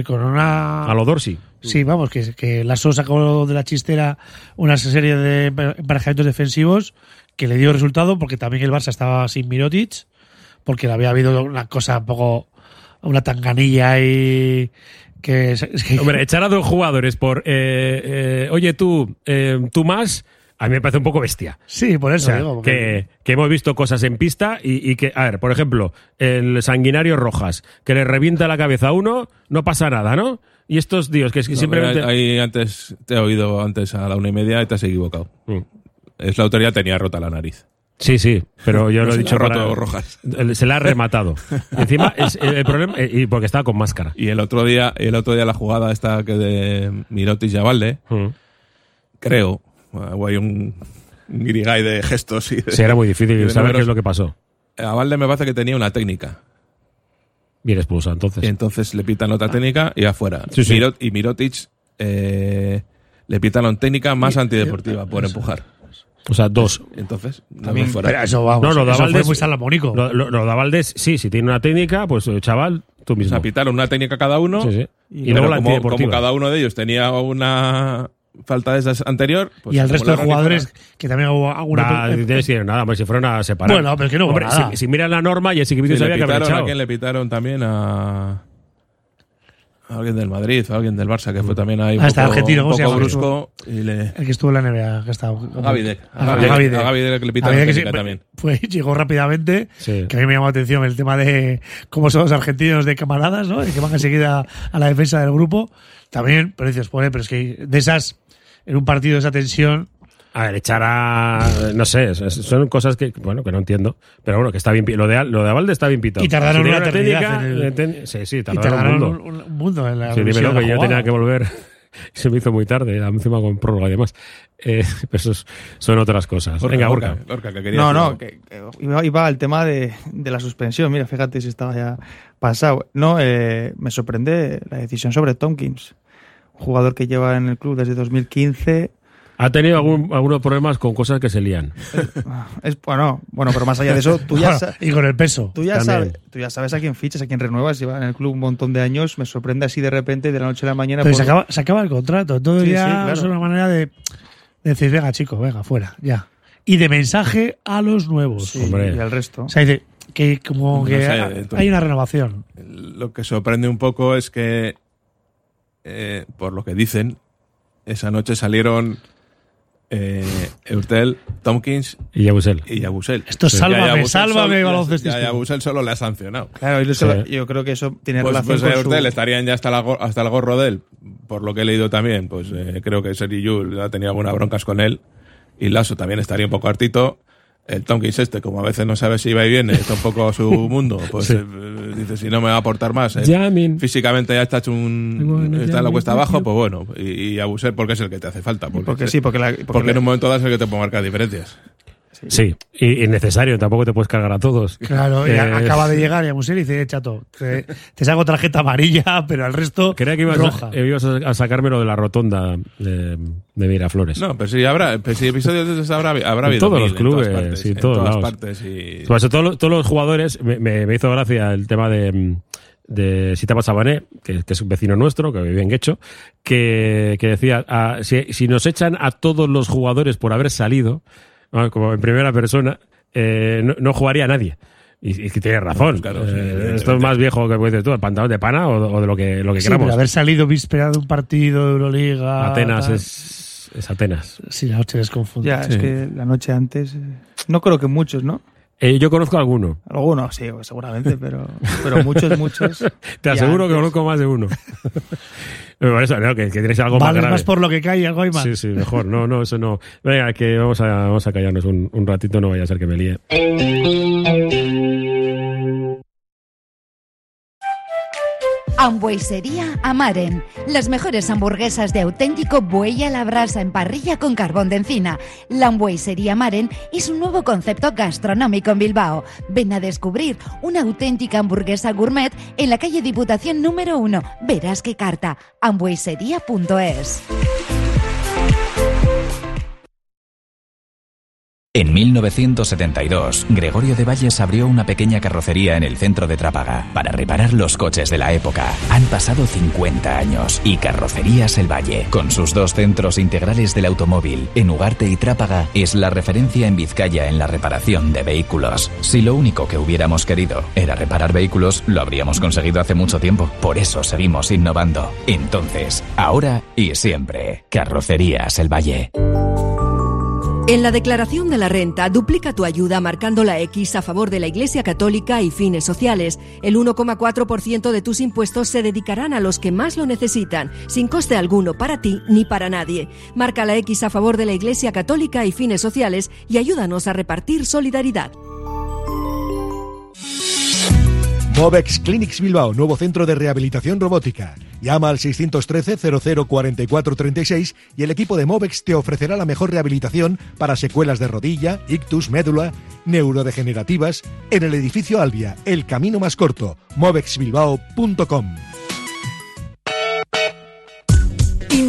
con una. A lo Dorsi. Sí, vamos, que, que Lasso sacó de la chistera una serie de emparejamientos defensivos que le dio resultado porque también el Barça estaba sin Mirotic, porque había habido una cosa un poco. una tanganilla y. que. es que- Hombre, echar a dos jugadores por, eh, eh, oye tú, eh, tú más, a mí me parece un poco bestia. Sí, por O eso sea, digo. porque- que, que hemos visto cosas en pista y, y que, a ver, por ejemplo, el sanguinario Rojas, que le revienta la cabeza a uno, no pasa nada, ¿no? Y estos tíos que, es que No, simplemente... ahí antes te he oído antes a la una y media y te has equivocado. Es la autoridad tenía rota la nariz. Sí, sí, pero yo No lo he dicho roto para- Rojas. Se la ha rematado. Y encima, es, el, el problema, eh, y porque estaba con máscara. Y el otro día, el otro día la jugada esta que de Mirotic y Avalde, Mm. creo, hay un, un guirigay de gestos y de- Sí, era muy difícil y saber qué es lo que pasó. Avalde me parece que tenía una técnica. Bien expulsado, entonces. Y entonces le pitan otra técnica y afuera. Sí, sí. Mirot- y Mirotic eh, le pitaron técnica más antideportiva por empujar. O sea, dos. Entonces, no También- fuera. pero eso, vamos, No, lo fue Valdés- muy salamónico. Lo, lo- lo de Valdés, sí, si tiene una técnica, pues eh, chaval, tú O mismo. sea, pitaron una técnica cada uno. Sí, sí. Y, Y luego la como, como cada uno de ellos tenía una falta de esas anterior. pues y al resto de jugadores que también hubo alguna. Nah, que ir, nada, hombre, si fueron a separar. Bueno, pero es que no Hombre, nada. Si, si miras la norma, y ese Sí, que le sabía que pitaron, echado. ¿A quién le pitaron también? A alguien del Madrid, alguien del Barça, que fue también ahí un Ah, poco, argentino, un ¿cómo se poco llama? brusco. Y le, El que estuvo en la NBA, que estaba. Deck. A Gaby Deck le pitaron que sí, también. Fue, llegó rápidamente, Sí. que a mí me llamó la atención el tema de cómo son los argentinos de camaradas, ¿no? Y que van enseguida a la defensa del grupo. También, pero dices, pero es que de esas, en un partido de esa tensión, A ver, echar a. No sé, son cosas que, bueno, que no entiendo. Pero bueno, que está bien. Lo de, lo de Avalde está bien pitado. Y tardaron Si una eternidad en el- ten- sí, sí, y tardaron, tardaron un mundo. un, un mundo en la Sí, dímelo que yo tenía que volver. Se me hizo muy tarde, encima con prórroga y demás. Eh, pero eso es- son otras cosas. Lorca, Venga, Lorca, Urca. Lorca, que No, no, que, que iba, iba al tema de, de la suspensión. Mira, fíjate si estaba ya pasado. No, eh, me sorprende la decisión sobre Tompkins. Un jugador que lleva en el club desde 2015. Ha tenido algún, algunos problemas con cosas que se lían. Es, bueno, bueno, pero más allá de eso, tú ya, Bueno, sa- y con el peso. tú, ya sabes, tú ya sabes a quién fichas, a quién renuevas. Lleva en el club un montón de años. Me sorprende así de repente, de la noche a la mañana. Pero por- se acaba, se acaba el contrato. Todo Sí, ya sí, claro. es una manera de, de decir, venga, chicos, venga, fuera, ya. Y de mensaje a los nuevos. Sí, Hombre. y al resto. O sea, dice que como No que sé, entonces- hay una renovación. Lo que sorprende un poco es que, eh, por lo que dicen, esa noche salieron eh, Eurtel, Tompkins Y Yabusel. y Yabusel. Esto es a sálvame, Yabusel sálvame, a Yabusel solo le ha sancionado. Claro, y lo- Sí. yo creo que eso tiene Pues, relación pues con Eurtel su... estarían ya hasta, la go- hasta el gorro de él, por lo que he leído también. Pues eh, creo que Seri Yul ha tenido algunas broncas con él. Y Lasso también estaría un poco hartito. El Tompkins este, como a veces no sabe si va y viene, está un poco su mundo, pues Sí. eh, dice, si no me va a aportar más. eh, físicamente ya está hecho un Bueno, está en la cuesta abajo pues bueno y, y abusar porque es el que te hace falta porque, Porque sí, porque la- porque porque la- en un momento dado es el que te puede marcar diferencias Sí, y, y necesario, tampoco te puedes cargar a todos. Claro, y a- acaba de llegar y a Musel y dice, "Eh, chato, te, te saco tarjeta amarilla, pero al resto Creía que ibas, roja. a, ibas a a sacármelo de la rotonda de, de Miraflores. no pero sí habrá pues sí, episodios de esos habrá, habrá en habido todos mil, los clubes, en todas partes, sí, en en todos todas lados. partes y lo- todos los jugadores, me, me- me hizo gracia el tema de, de Sitapa Sabané, que, que es un vecino nuestro, que vive en Guecho, que, que decía, ah, si, si nos echan a todos los jugadores por haber salido, como en primera persona, eh, no, no jugaría nadie. Y, y que tiene razón. Pues claro, sí, Eh, esto es más viejo que puedes decir tú, el pantalón de pana o, o de lo que, lo que Sí, queramos. pero haber salido víspera de un partido de Euroliga. Atenas tal. es, es Atenas. Sí, la noche les confunde. Ya, es que la noche antes... eh, No creo que muchos, ¿no? Eh, yo conozco alguno. Algunos, sí, seguramente, pero, pero muchos, muchos. Te aseguro que conozco más de uno. Por eso, no, que, que tienes algo más Vale grave. más por lo que cae, algo hay más. Sí, sí, mejor. No, no, eso no. Venga, que vamos a, vamos a callarnos un, un ratito, no vaya a ser que me líe. Hamburguesería Amaren. Las mejores hamburguesas de auténtico buey a la brasa en parrilla con carbón de encina. La Hamburguesería Amaren es un nuevo concepto gastronómico en Bilbao. Ven a descubrir una auténtica hamburguesa gourmet en la calle Diputación número 1. Verás qué carta. hamburguesería.es. En 1972, Gregorio de Valles abrió una pequeña carrocería en el centro de Trápaga para reparar los coches de la época. Han pasado 50 años y Carrocerías El Valle, con sus dos centros integrales del automóvil, en Ugarte y Trápaga, es la referencia en Vizcaya en la reparación de vehículos. Si lo único que hubiéramos querido era reparar vehículos, lo habríamos conseguido hace mucho tiempo. Por eso seguimos innovando. Entonces, ahora y siempre, Carrocerías El Valle. En la declaración de la renta, duplica tu ayuda marcando la X a favor de la Iglesia Católica y fines sociales. El 1,4% de tus impuestos se dedicarán a los que más lo necesitan, sin coste alguno para ti ni para nadie. Marca la X a favor de la Iglesia Católica y fines sociales y ayúdanos a repartir solidaridad. Movex Clinics Bilbao, nuevo centro de rehabilitación robótica. Llama al 613 0044 36 y el equipo de Movex te ofrecerá la mejor rehabilitación para secuelas de rodilla, ictus, médula, neurodegenerativas en el edificio Albia, el camino más corto, movexbilbao.com.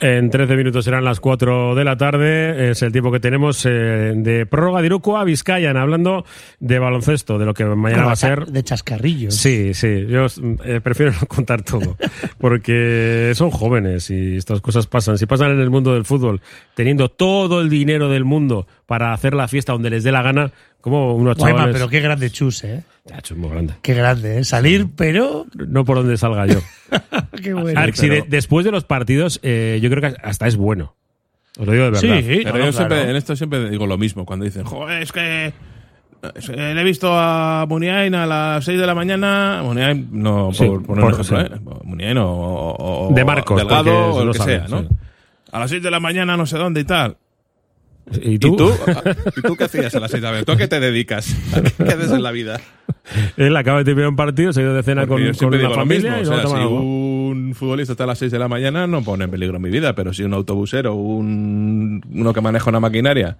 En 13 minutos serán las 4 de la tarde. Es el tiempo que tenemos eh, de prórroga de Iruko a Vizcayan, hablando de baloncesto, de lo que mañana va a ser. De chascarrillos. Sí, sí. Yo eh, prefiero no contar todo. Porque son jóvenes y estas cosas pasan. Si pasan en el mundo del fútbol, teniendo todo el dinero del mundo para hacer la fiesta donde les dé la gana, como unos Guayma, chavales. pero qué grande chus, ¿eh? Ya, chus, muy grande. Qué grande, ¿eh? Salir, pero... No por donde salga yo. qué bueno. Ver, si de- después de los partidos, eh, yo creo que hasta es bueno. Os lo digo de verdad. Pero yo siempre, en esto siempre digo lo mismo. Cuando dicen, joder, es que le he visto a Muniain a las 6 de la mañana. Muniain, no, Sí, por poner un por- ejemplo, sí. ¿eh? Muniain o, o- o- De Marcos, Delgado o lo que sabe, sea, ¿no? sí. A las 6 de la mañana no sé dónde y tal. ¿Y tú? ¿Y tú? ¿Y tú qué hacías a las 6 de la mañana? ¿Tú a qué te dedicas? ¿A qué, qué haces en la vida? Él acaba de terminar un partido, se ha ido de cena Porque con, con la familia y o sea, si algo. un futbolista está a las 6 de la mañana no pone en peligro mi vida, pero si un autobusero, un, uno que maneja una maquinaria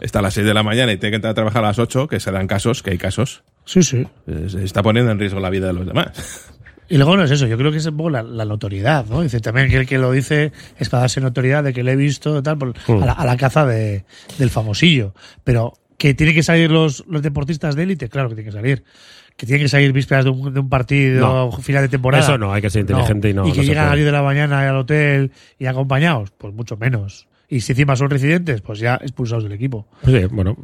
está a las 6 de la mañana y tiene que entrar a trabajar a las 8, que se dan casos, que hay casos, Sí, sí. se está poniendo en riesgo la vida de los demás. Y luego no es eso, yo creo que es un poco la, la notoriedad, ¿no? Dice también que el que lo dice es para darse notoriedad de que le he visto tal, por- Mm. a, la, a la caza de, del famosillo. Pero que tienen que salir los, los deportistas de élite, claro que tienen que salir. Que tienen que salir vísperas de un, de un partido, No. final de temporada. Eso no, hay que ser inteligente y no- Y que llegan a las 10 de la mañana al hotel y acompañados, pues mucho menos. Y si encima son residentes, pues ya expulsados del equipo. Sí, bueno.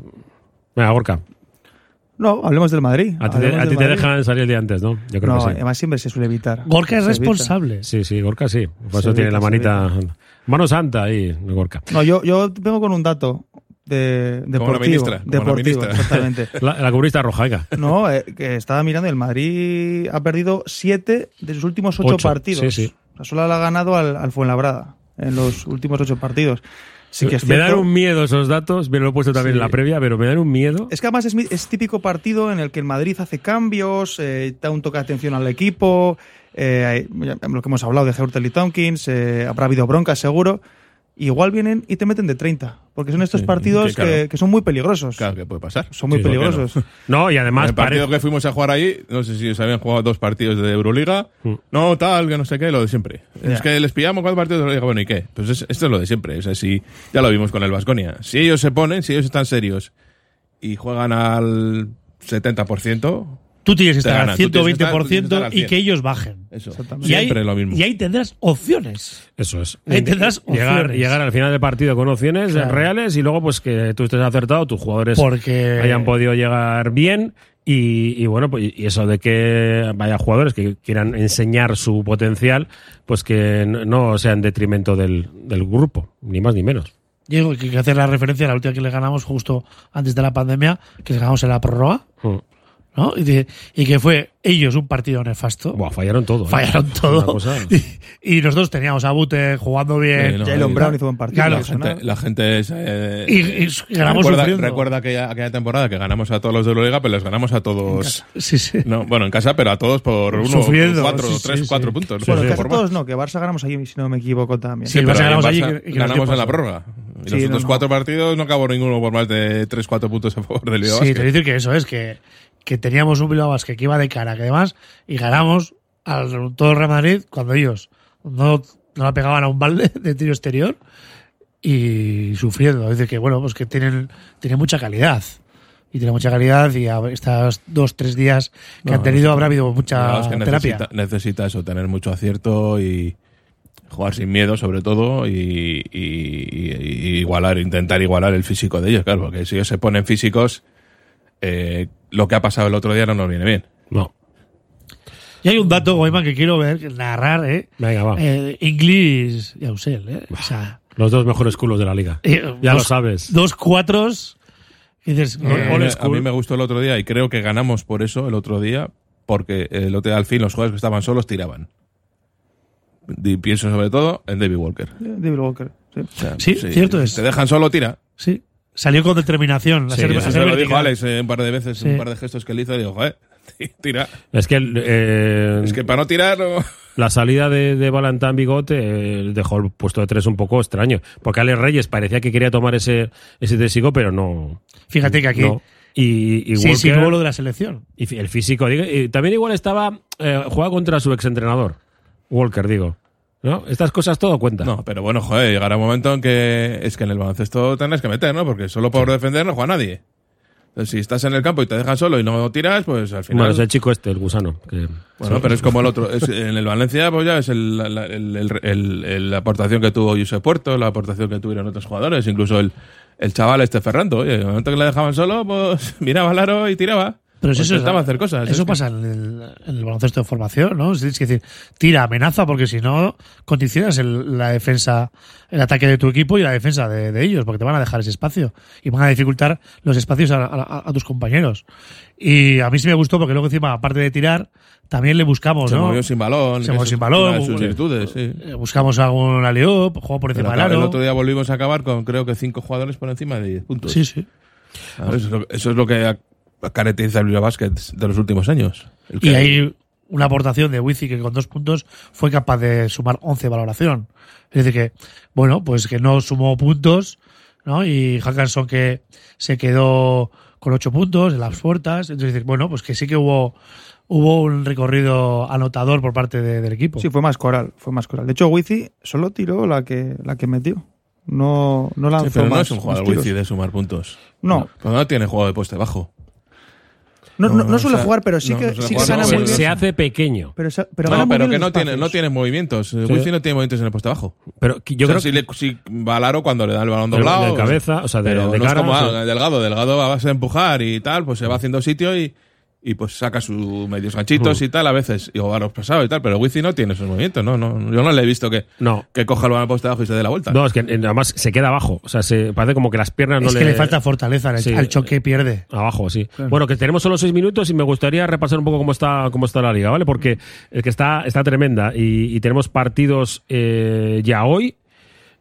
Venga, Gorka. No, hablemos del Madrid. A ti, te, a ti dejan salir el día antes, ¿no? Yo creo no, que sí. además siempre se suele evitar. Gorka es Se evita. responsable. Sí, sí, Gorka sí. Por Se eso tiene evita, la manita. Mano santa ahí, Gorka. No, yo, yo vengo con un dato de, Como la deportivo. ministra, la ministra. exactamente. La, la comunista roja, venga. No, eh, que estaba mirando, el Madrid ha perdido siete de sus últimos ocho, Ocho, partidos. sí, sí. O sea, solo le ha ganado al, al Fuenlabrada en los últimos ocho partidos. Sí que es me dan un miedo esos datos, me lo he puesto también Sí. en la previa, pero me dan un miedo. Es que además es, típico partido en el que el Madrid hace cambios, eh, da un toque de atención al equipo, eh, lo que hemos hablado de Hurtel y Tompkins, eh, habrá habido broncas seguro. Igual vienen y te meten de 30, porque son estos Sí, partidos que claro. que, que son muy peligrosos. Claro que puede pasar. Son muy peligrosos. No, y además el partido que fuimos a jugar ahí, no sé si os habían jugado dos partidos de Euroliga. Mm. No, tal, que no sé qué, lo de siempre. Es que les pillamos cuatro partidos de Euroliga, bueno, ¿y qué? Pues es- esto es lo de siempre. O sea, si, ya lo vimos con el Vasconia. Si ellos se ponen, si ellos están serios y juegan al 70%, Tú tienes que estar al tú tienes que estar- tú tienes que 120% estar al y 100. que ellos bajen. Eso. Y ahí, Siempre lo mismo. y ahí tendrás opciones. Eso es. Ahí tendrás llegar, opciones. llegar al final del partido con opciones Claro. reales y luego pues que tú estés acertado, tus jugadores Porque- hayan podido llegar bien y, y bueno, pues y eso de que vaya jugadores que quieran enseñar su potencial, pues que no- sea en detrimento del, del grupo, ni más ni menos. Digo que hay que hacer la referencia a la última que le ganamos justo antes de la pandemia, que les ganamos en la prórroga, Mm. ¿No? Y, de- y que fue ellos un partido nefasto. Buah, fallaron todo. ¿eh? Fallaron todo. cosa- Y, y nosotros teníamos a Bute jugando bien. Sí, no, Jalen Brown hizo buen partido. Claro, la, gente, la gente es, eh, Y- ganamos recuerda, recuerda aquella, aquella temporada que ganamos a todos los de la liga, pero les ganamos a todos. Sí, sí. No, bueno, en casa, pero a todos por uno, Sufriendo, cuatro, sí, tres, sí, cuatro sí. puntos. Bueno, todos no, que Barça ganamos allí, si no me equivoco también. Sí, Barça ganamos allí que- que ganamos en la prórroga. Y Sí, los otros no. cuatro partidos no acabó ninguno por más de 3-4 puntos a favor del Bilbao Sí, te voy a decir que eso es, que, que teníamos un Bilbao Basket que iba de cara, que además, y ganamos al todo el Real Madrid cuando ellos no, no la pegaban a un balde de tiro exterior y sufriendo. Es decir, que bueno, pues que tienen, tienen mucha calidad. Y tiene mucha calidad y a- estos dos, tres días que No, han tenido habrá habido mucha es que terapia. necesita, necesita eso, tener mucho acierto y jugar sin miedo, sobre todo, y, y- y- y igualar, intentar igualar el físico de ellos, claro, porque si ellos se ponen físicos, eh, lo que ha pasado el otro día no nos viene bien. No. Y hay un dato, Goiman, que quiero ver, narrar, ¿eh? Venga, va. Eh, Inglis y Ausel, ¿eh? O sea, Los dos mejores culos de la liga. eh, ya dos- lo sabes. Dos cuatros. Y dices, Eh, a, mí, a mí me gustó el otro día y creo que ganamos por eso el otro día, porque el otro día al fin los jugadores que estaban solos tiraban. Y pienso sobre todo en David Walker. David Walker. Sí. O sea, Sí, si cierto es. Te dejan solo, tira. Sí. Salió con determinación. a Sí, ser- a eso ser Se lo dijo. Alex eh, un par de veces, Sí. un par de gestos que él hizo, y digo, joder, tira. Es que, eh, Es que para no tirar, no- la salida de, de Valentán Bigote eh, dejó el puesto de tres un poco extraño. Porque Alex Reyes parecía que quería tomar ese, ese tesigo, pero no. Fíjate que aquí. no. Y, y sí, Walker- sí, hubo lo de la selección. y el físico. digo, y también igual estaba. Eh, jugaba contra su exentrenador. Walker, digo. ¿No? Estas cosas todo cuenta. No, pero bueno, joder, llegará un momento en que es que en el baloncesto tenés que meter, ¿no? Porque solo por defender no juega nadie. Entonces, si estás en el campo y te dejan solo y no tiras, pues al final. Bueno, es el chico este, el gusano. que- Bueno, pero es como el otro. es- en el Valencia, pues ya es el, la, el- el- el- el- la aportación que tuvo Josep Puerto, la aportación que tuvieron otros jugadores, incluso el, el chaval este Ferrando. Oye, en el momento que le dejaban solo, pues miraba al aro y tiraba. Pero si Pues eso, intentaba hacer cosas. Eso es que- pasa en el, en el baloncesto de formación, ¿no? Es decir, tira, amenaza, porque si no, condicionas el- la defensa, el ataque de tu equipo y la defensa de, de ellos, porque te van a dejar ese espacio y van a dificultar los espacios a, a- a tus compañeros. Y a mí sí me gustó, porque luego encima, aparte de tirar, también le buscamos, Se ¿no? movió sin balón. Se que movió sin balón. sus bu- virtudes, sí. eh, Buscamos algún aliop, juego por encima del acá- el aro. otro día volvimos a acabar con creo que cinco jugadores por encima de 10 puntos. Sí, sí. Claro, Eso, es lo, eso es lo que caracteriza el Bilbao Basket de los últimos años. Y hay una aportación de Wizi que con dos puntos fue capaz de sumar 11 valoración. Es decir que, bueno, pues que no sumó puntos, ¿no? Y Hackanson que se quedó con ocho puntos en las puertas. Entonces, bueno, pues que sí que hubo, hubo un recorrido anotador por parte de- del equipo. Sí, fue más coral, fue más coral. De hecho, Wizi solo tiró la que, la que metió. No, no lanzó Sí, pero no más- es un jugador de sumar puntos. No. Pero no tiene juego de poste bajo. No, no, no o suele sea, jugar, pero sí no, que, sí que gana no, muy se- bien. Se hace pequeño. Pero, pero no, pero que no tiene, no tiene movimientos. Sí. Wifi no tiene movimientos en el poste bajo. Pero yo O sea, creo si, que. le, si va al aro cuando le da el balón doblado. de cabeza, o sea, de- de no cara, es como o sea- a- Delgado. Delgado a base de empujar y tal, pues se va haciendo sitio y, y pues saca sus medios ganchitos Mm. y tal a veces. Y o a los pasados y tal. Pero Wifi no tiene esos movimientos. No, no, yo no le he visto que, No. que coja el balón al poste bajo y se dé la vuelta. No, es que además se queda abajo. O sea, se parece como que las piernas no es que le falta fortaleza al, Sí. al choque pierde. Abajo, sí. Claro. Bueno, que tenemos solo seis minutos y me gustaría repasar un poco cómo está, cómo está la liga, ¿vale? Porque es que está, está tremenda y, y tenemos partidos eh, ya hoy.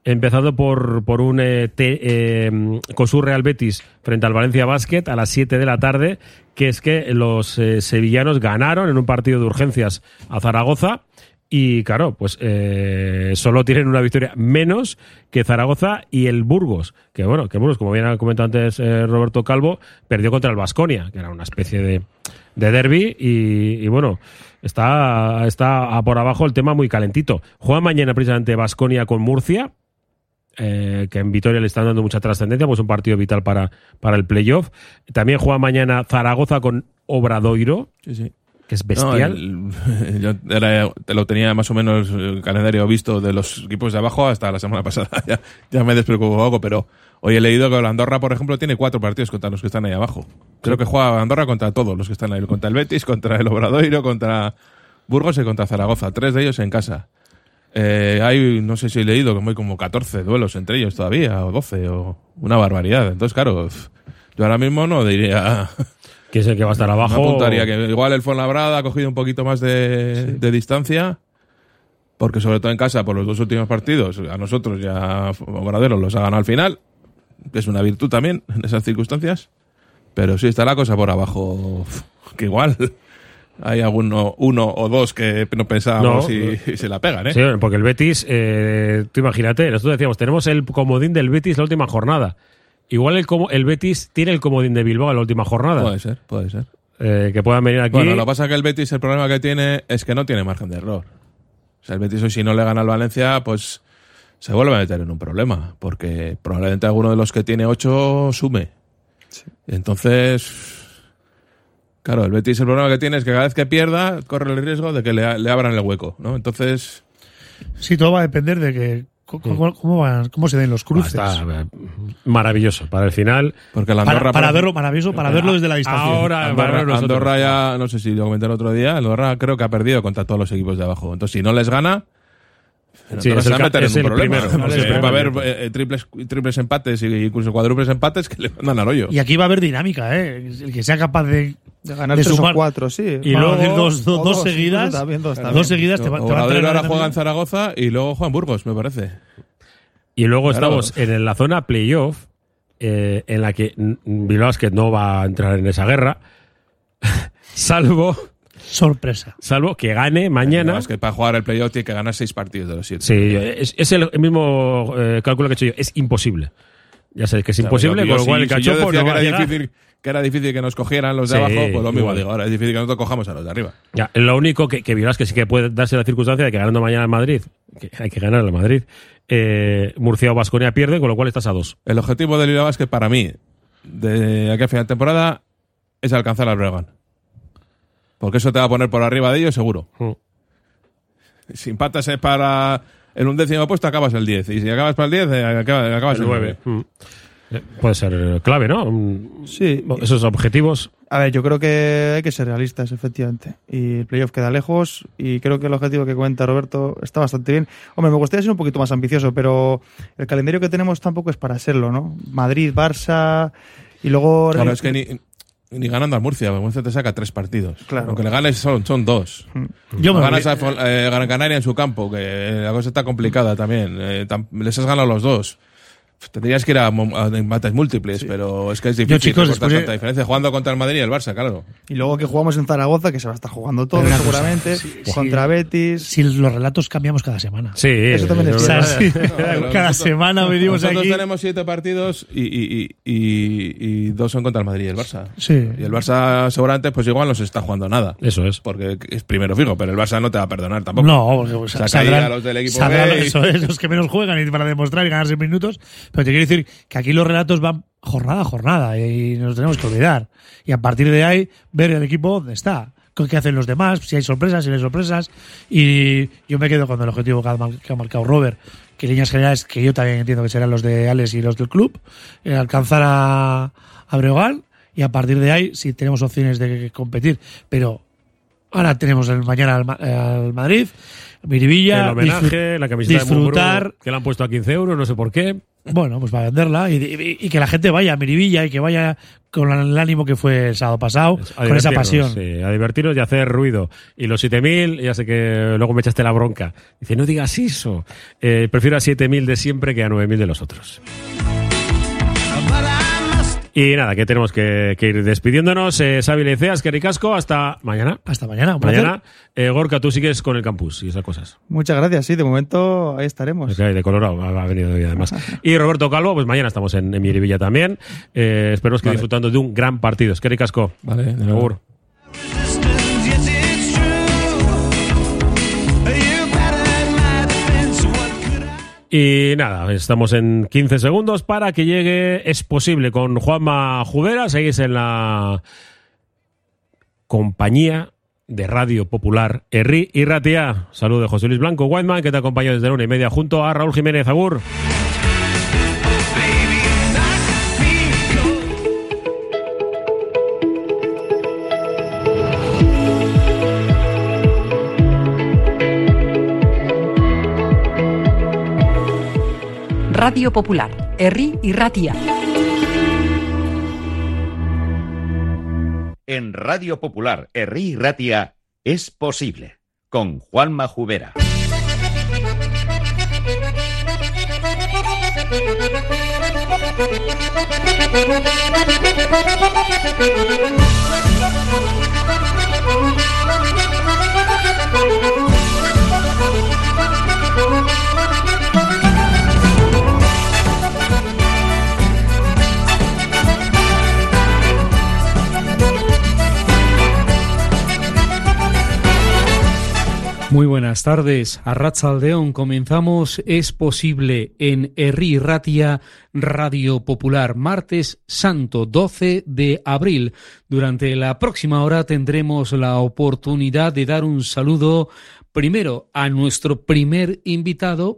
Empezado por, por un eh, te- eh, COSUR Real Betis frente al Valencia Basket a las 7 de la tarde, que es que los eh, sevillanos ganaron en un partido de urgencias a Zaragoza y claro, pues eh, solo tienen una victoria menos que Zaragoza y el Burgos. Que bueno, que Burgos, como bien ha comentado antes eh, Roberto Calvo, perdió contra el Vasconia, que era una especie de, de derby. Y, y bueno, está, está por abajo el tema muy calentito. Juega mañana precisamente Vasconia con Murcia. Eh, que en Vitoria le están dando mucha trascendencia, pues un partido vital para, para el playoff. También juega mañana Zaragoza con Obradoiro, Sí, sí. que es No, bestial. el- yo era- te lo tenía más o menos el calendario visto de los equipos de abajo hasta la semana pasada. ya, ya me despreocupó un poco, pero hoy he leído que Andorra, por ejemplo, tiene cuatro partidos contra los que están ahí abajo. Creo que juega Andorra contra todos los que están ahí. Contra el Betis, contra el Obradoiro, contra Burgos y contra Zaragoza. Tres de ellos en casa. Eh, hay, no sé si he leído, como hay como 14 duelos entre ellos todavía, o 12, o una barbaridad. Entonces, claro, yo ahora mismo no diría... que es el que va a estar abajo. Me apuntaría que igual el Fuenlabrada ha cogido un poquito más de, de distancia, porque sobre todo en casa, por los dos últimos partidos, a nosotros ya Obraderos los ha ganado al final, que es una virtud también en esas circunstancias. Pero sí está la cosa por abajo, que igual hay alguno, uno o dos que no pensábamos No. y, y se la pegan, ¿eh? Sí, porque el Betis, eh, tú imagínate, nosotros decíamos, tenemos el comodín del Betis la última jornada. Igual el, como- el Betis tiene el comodín de Bilbao en la última jornada. Puede ser, puede ser. Eh, que puedan venir aquí. Bueno, lo que pasa es que el Betis, el problema que tiene es que no tiene margen de error. O sea, el Betis hoy si no le gana al Valencia, pues se vuelve a meter en un problema, porque probablemente alguno de los que tiene ocho sume. Entonces, claro, el Betis el problema que tiene es que cada vez que pierda, corre el riesgo de que le, le abran el hueco, ¿no? Entonces, Sí, todo va a depender de que cómo, cómo van- cómo se den los cruces. Ah, está, eh, maravilloso para el final. porque la Para, Andorra... para verlo, maravilloso, para verlo desde la distancia. Ahora, Andorra. Andorra ya, no sé si lo comenté el otro día, Andorra creo que ha perdido contra todos los equipos de abajo. Entonces, si no les gana, Sí, es se el va a ca- meter es en un problema. primero, va a haber eh, triples, triples empates y incluso cuádruples empates que le mandan al hoyo. Y aquí va a haber dinámica, ¿eh? El que sea capaz de, De ganar tres o cuatro, sí. Y luego dos, dos, dos dos, seguidas. también dos, seguidas te va, te va a entregar ahora juega en Zaragoza y luego juega en Burgos, me parece. Y luego Claro. estamos en la zona playoff, eh, en la que Bilbao Basket no va a entrar en esa guerra, salvo, Sorpresa. salvo que gane mañana. Es que para jugar el playoff tiene que ganar seis partidos de los siete. Sí, es, es el mismo eh, cálculo que he hecho yo. Es imposible. Ya sabes que es imposible, yo- con lo si- cual el si yo cachopo decía no que va a llegar. difícil que era difícil que nos cogieran los de Sí, abajo, pues lo mismo igual. digo. Ahora es difícil que nosotros cojamos a los de arriba. Ya, lo único que, que verás que sí que puede darse la circunstancia de que ganando mañana en Madrid, que hay que ganar al Madrid, eh, Murcia o Vasconia pierden, con lo cual estás a dos. El objetivo del es que para mí, de aquí a final de temporada, es alcanzar al Bregan. Porque eso te va a poner por arriba de ellos, seguro. Mm. Si empatas eh, para el undécimo puesto, acabas el 10. Y si acabas para el 10, eh, acaba- acabas el 9. Mm. Puede ser clave, ¿no? Mm, Sí. Esos objetivos. A ver, yo creo que hay que ser realistas, efectivamente. Y el playoff queda lejos y creo que el objetivo que cuenta Roberto está bastante bien. Hombre, me gustaría ser un poquito más ambicioso, pero el calendario que tenemos tampoco es para serlo, ¿no? Madrid, Barça y luego... Claro, es que ni, ni ganando al Murcia, Murcia te saca tres partidos. Claro. Aunque le ganes son, son dos. Yo me ganas voy- a eh, Gran Canaria en su campo, que la cosa está complicada también. Eh, tam- les has ganado los dos. Tendrías que ir a, embates múltiples, pero es que es difícil chicos, recortar después de- tanta diferencia. Jugando contra el Madrid y el Barça, claro. Y luego que jugamos en Zaragoza, que se va a estar jugando todo seguramente, sí, contra sí. Betis... Si los relatos cambiamos cada semana. Sí, Eso también es O sea, verdad. sí, No, pero cada nosotros- semana venimos Nosotros aquí. tenemos siete partidos y, y- y- y- y dos son contra el Madrid y el Barça. Sí. Y el Barça seguramente pues igual no se está jugando nada. Eso es. Porque es primero fijo, pero el Barça no te va a perdonar tampoco. No, porque pues, ahí saldrán, a los del equipo saldrán B y- eso es, los que menos juegan y para demostrar y ganarse minutos. Pero te quiero decir que aquí los relatos van jornada a jornada y nos tenemos que olvidar. Y a partir de ahí, ver el equipo dónde está, qué hacen los demás, si hay sorpresas, si no hay sorpresas. Y yo me quedo con el objetivo que ha, marcado Robert, que líneas generales, que yo también entiendo que serán los de Alex y los del club, eh, alcanzar a, a Breogán y a partir de ahí, si tenemos opciones de competir. Pero Ahora tenemos el mañana al, al Madrid, Miribilla, el homenaje, la camiseta disfrutar, de Mugru, que le han puesto a 15 euros, no sé por qué. bueno, pues para venderla y, y- y que la gente vaya a Miribilla y que vaya con el ánimo que fue el sábado pasado, A con esa pasión. sí, a divertirnos y a hacer ruido. Y los 7.000, ya sé que luego me echaste la bronca. Dice, no digas eso. Eh, prefiero a 7.000 de siempre que a 9.000 de los otros. Y nada, que tenemos que, que ir despidiéndonos. Eh, Xavi Leiceas, que ricasco, hasta mañana. Hasta mañana, un placer. Mañana. Eh, Gorka, tú sigues con el campus y esas cosas. Muchas gracias, sí, de momento ahí estaremos. Es que hay de Colorado, ha ha venido hoy además. Y Roberto Calvo, pues mañana estamos en, en Miribilla también. Eh, esperemos que Vale. disfrutando de un gran partido. Es que ricasco. Vale, de nuevo. Y nada, estamos en 15 segundos para que llegue, es posible, con Juanma Jubera. Seguís en la compañía de Radio Popular Erri y Ratia. Salud de José Luis Blanco Whiteman, que te acompaña desde la una y media junto a Raúl Jiménez Agur. Radio Popular, Herri y Ratia. En Radio Popular, Herri y Ratia, es posible. Con Juanma Jubera. Muy buenas tardes. A Ratzaldeón comenzamos Es posible en Herri Ratia Radio Popular, martes santo 12 de abril. Durante la próxima hora tendremos la oportunidad de dar un saludo primero a nuestro primer invitado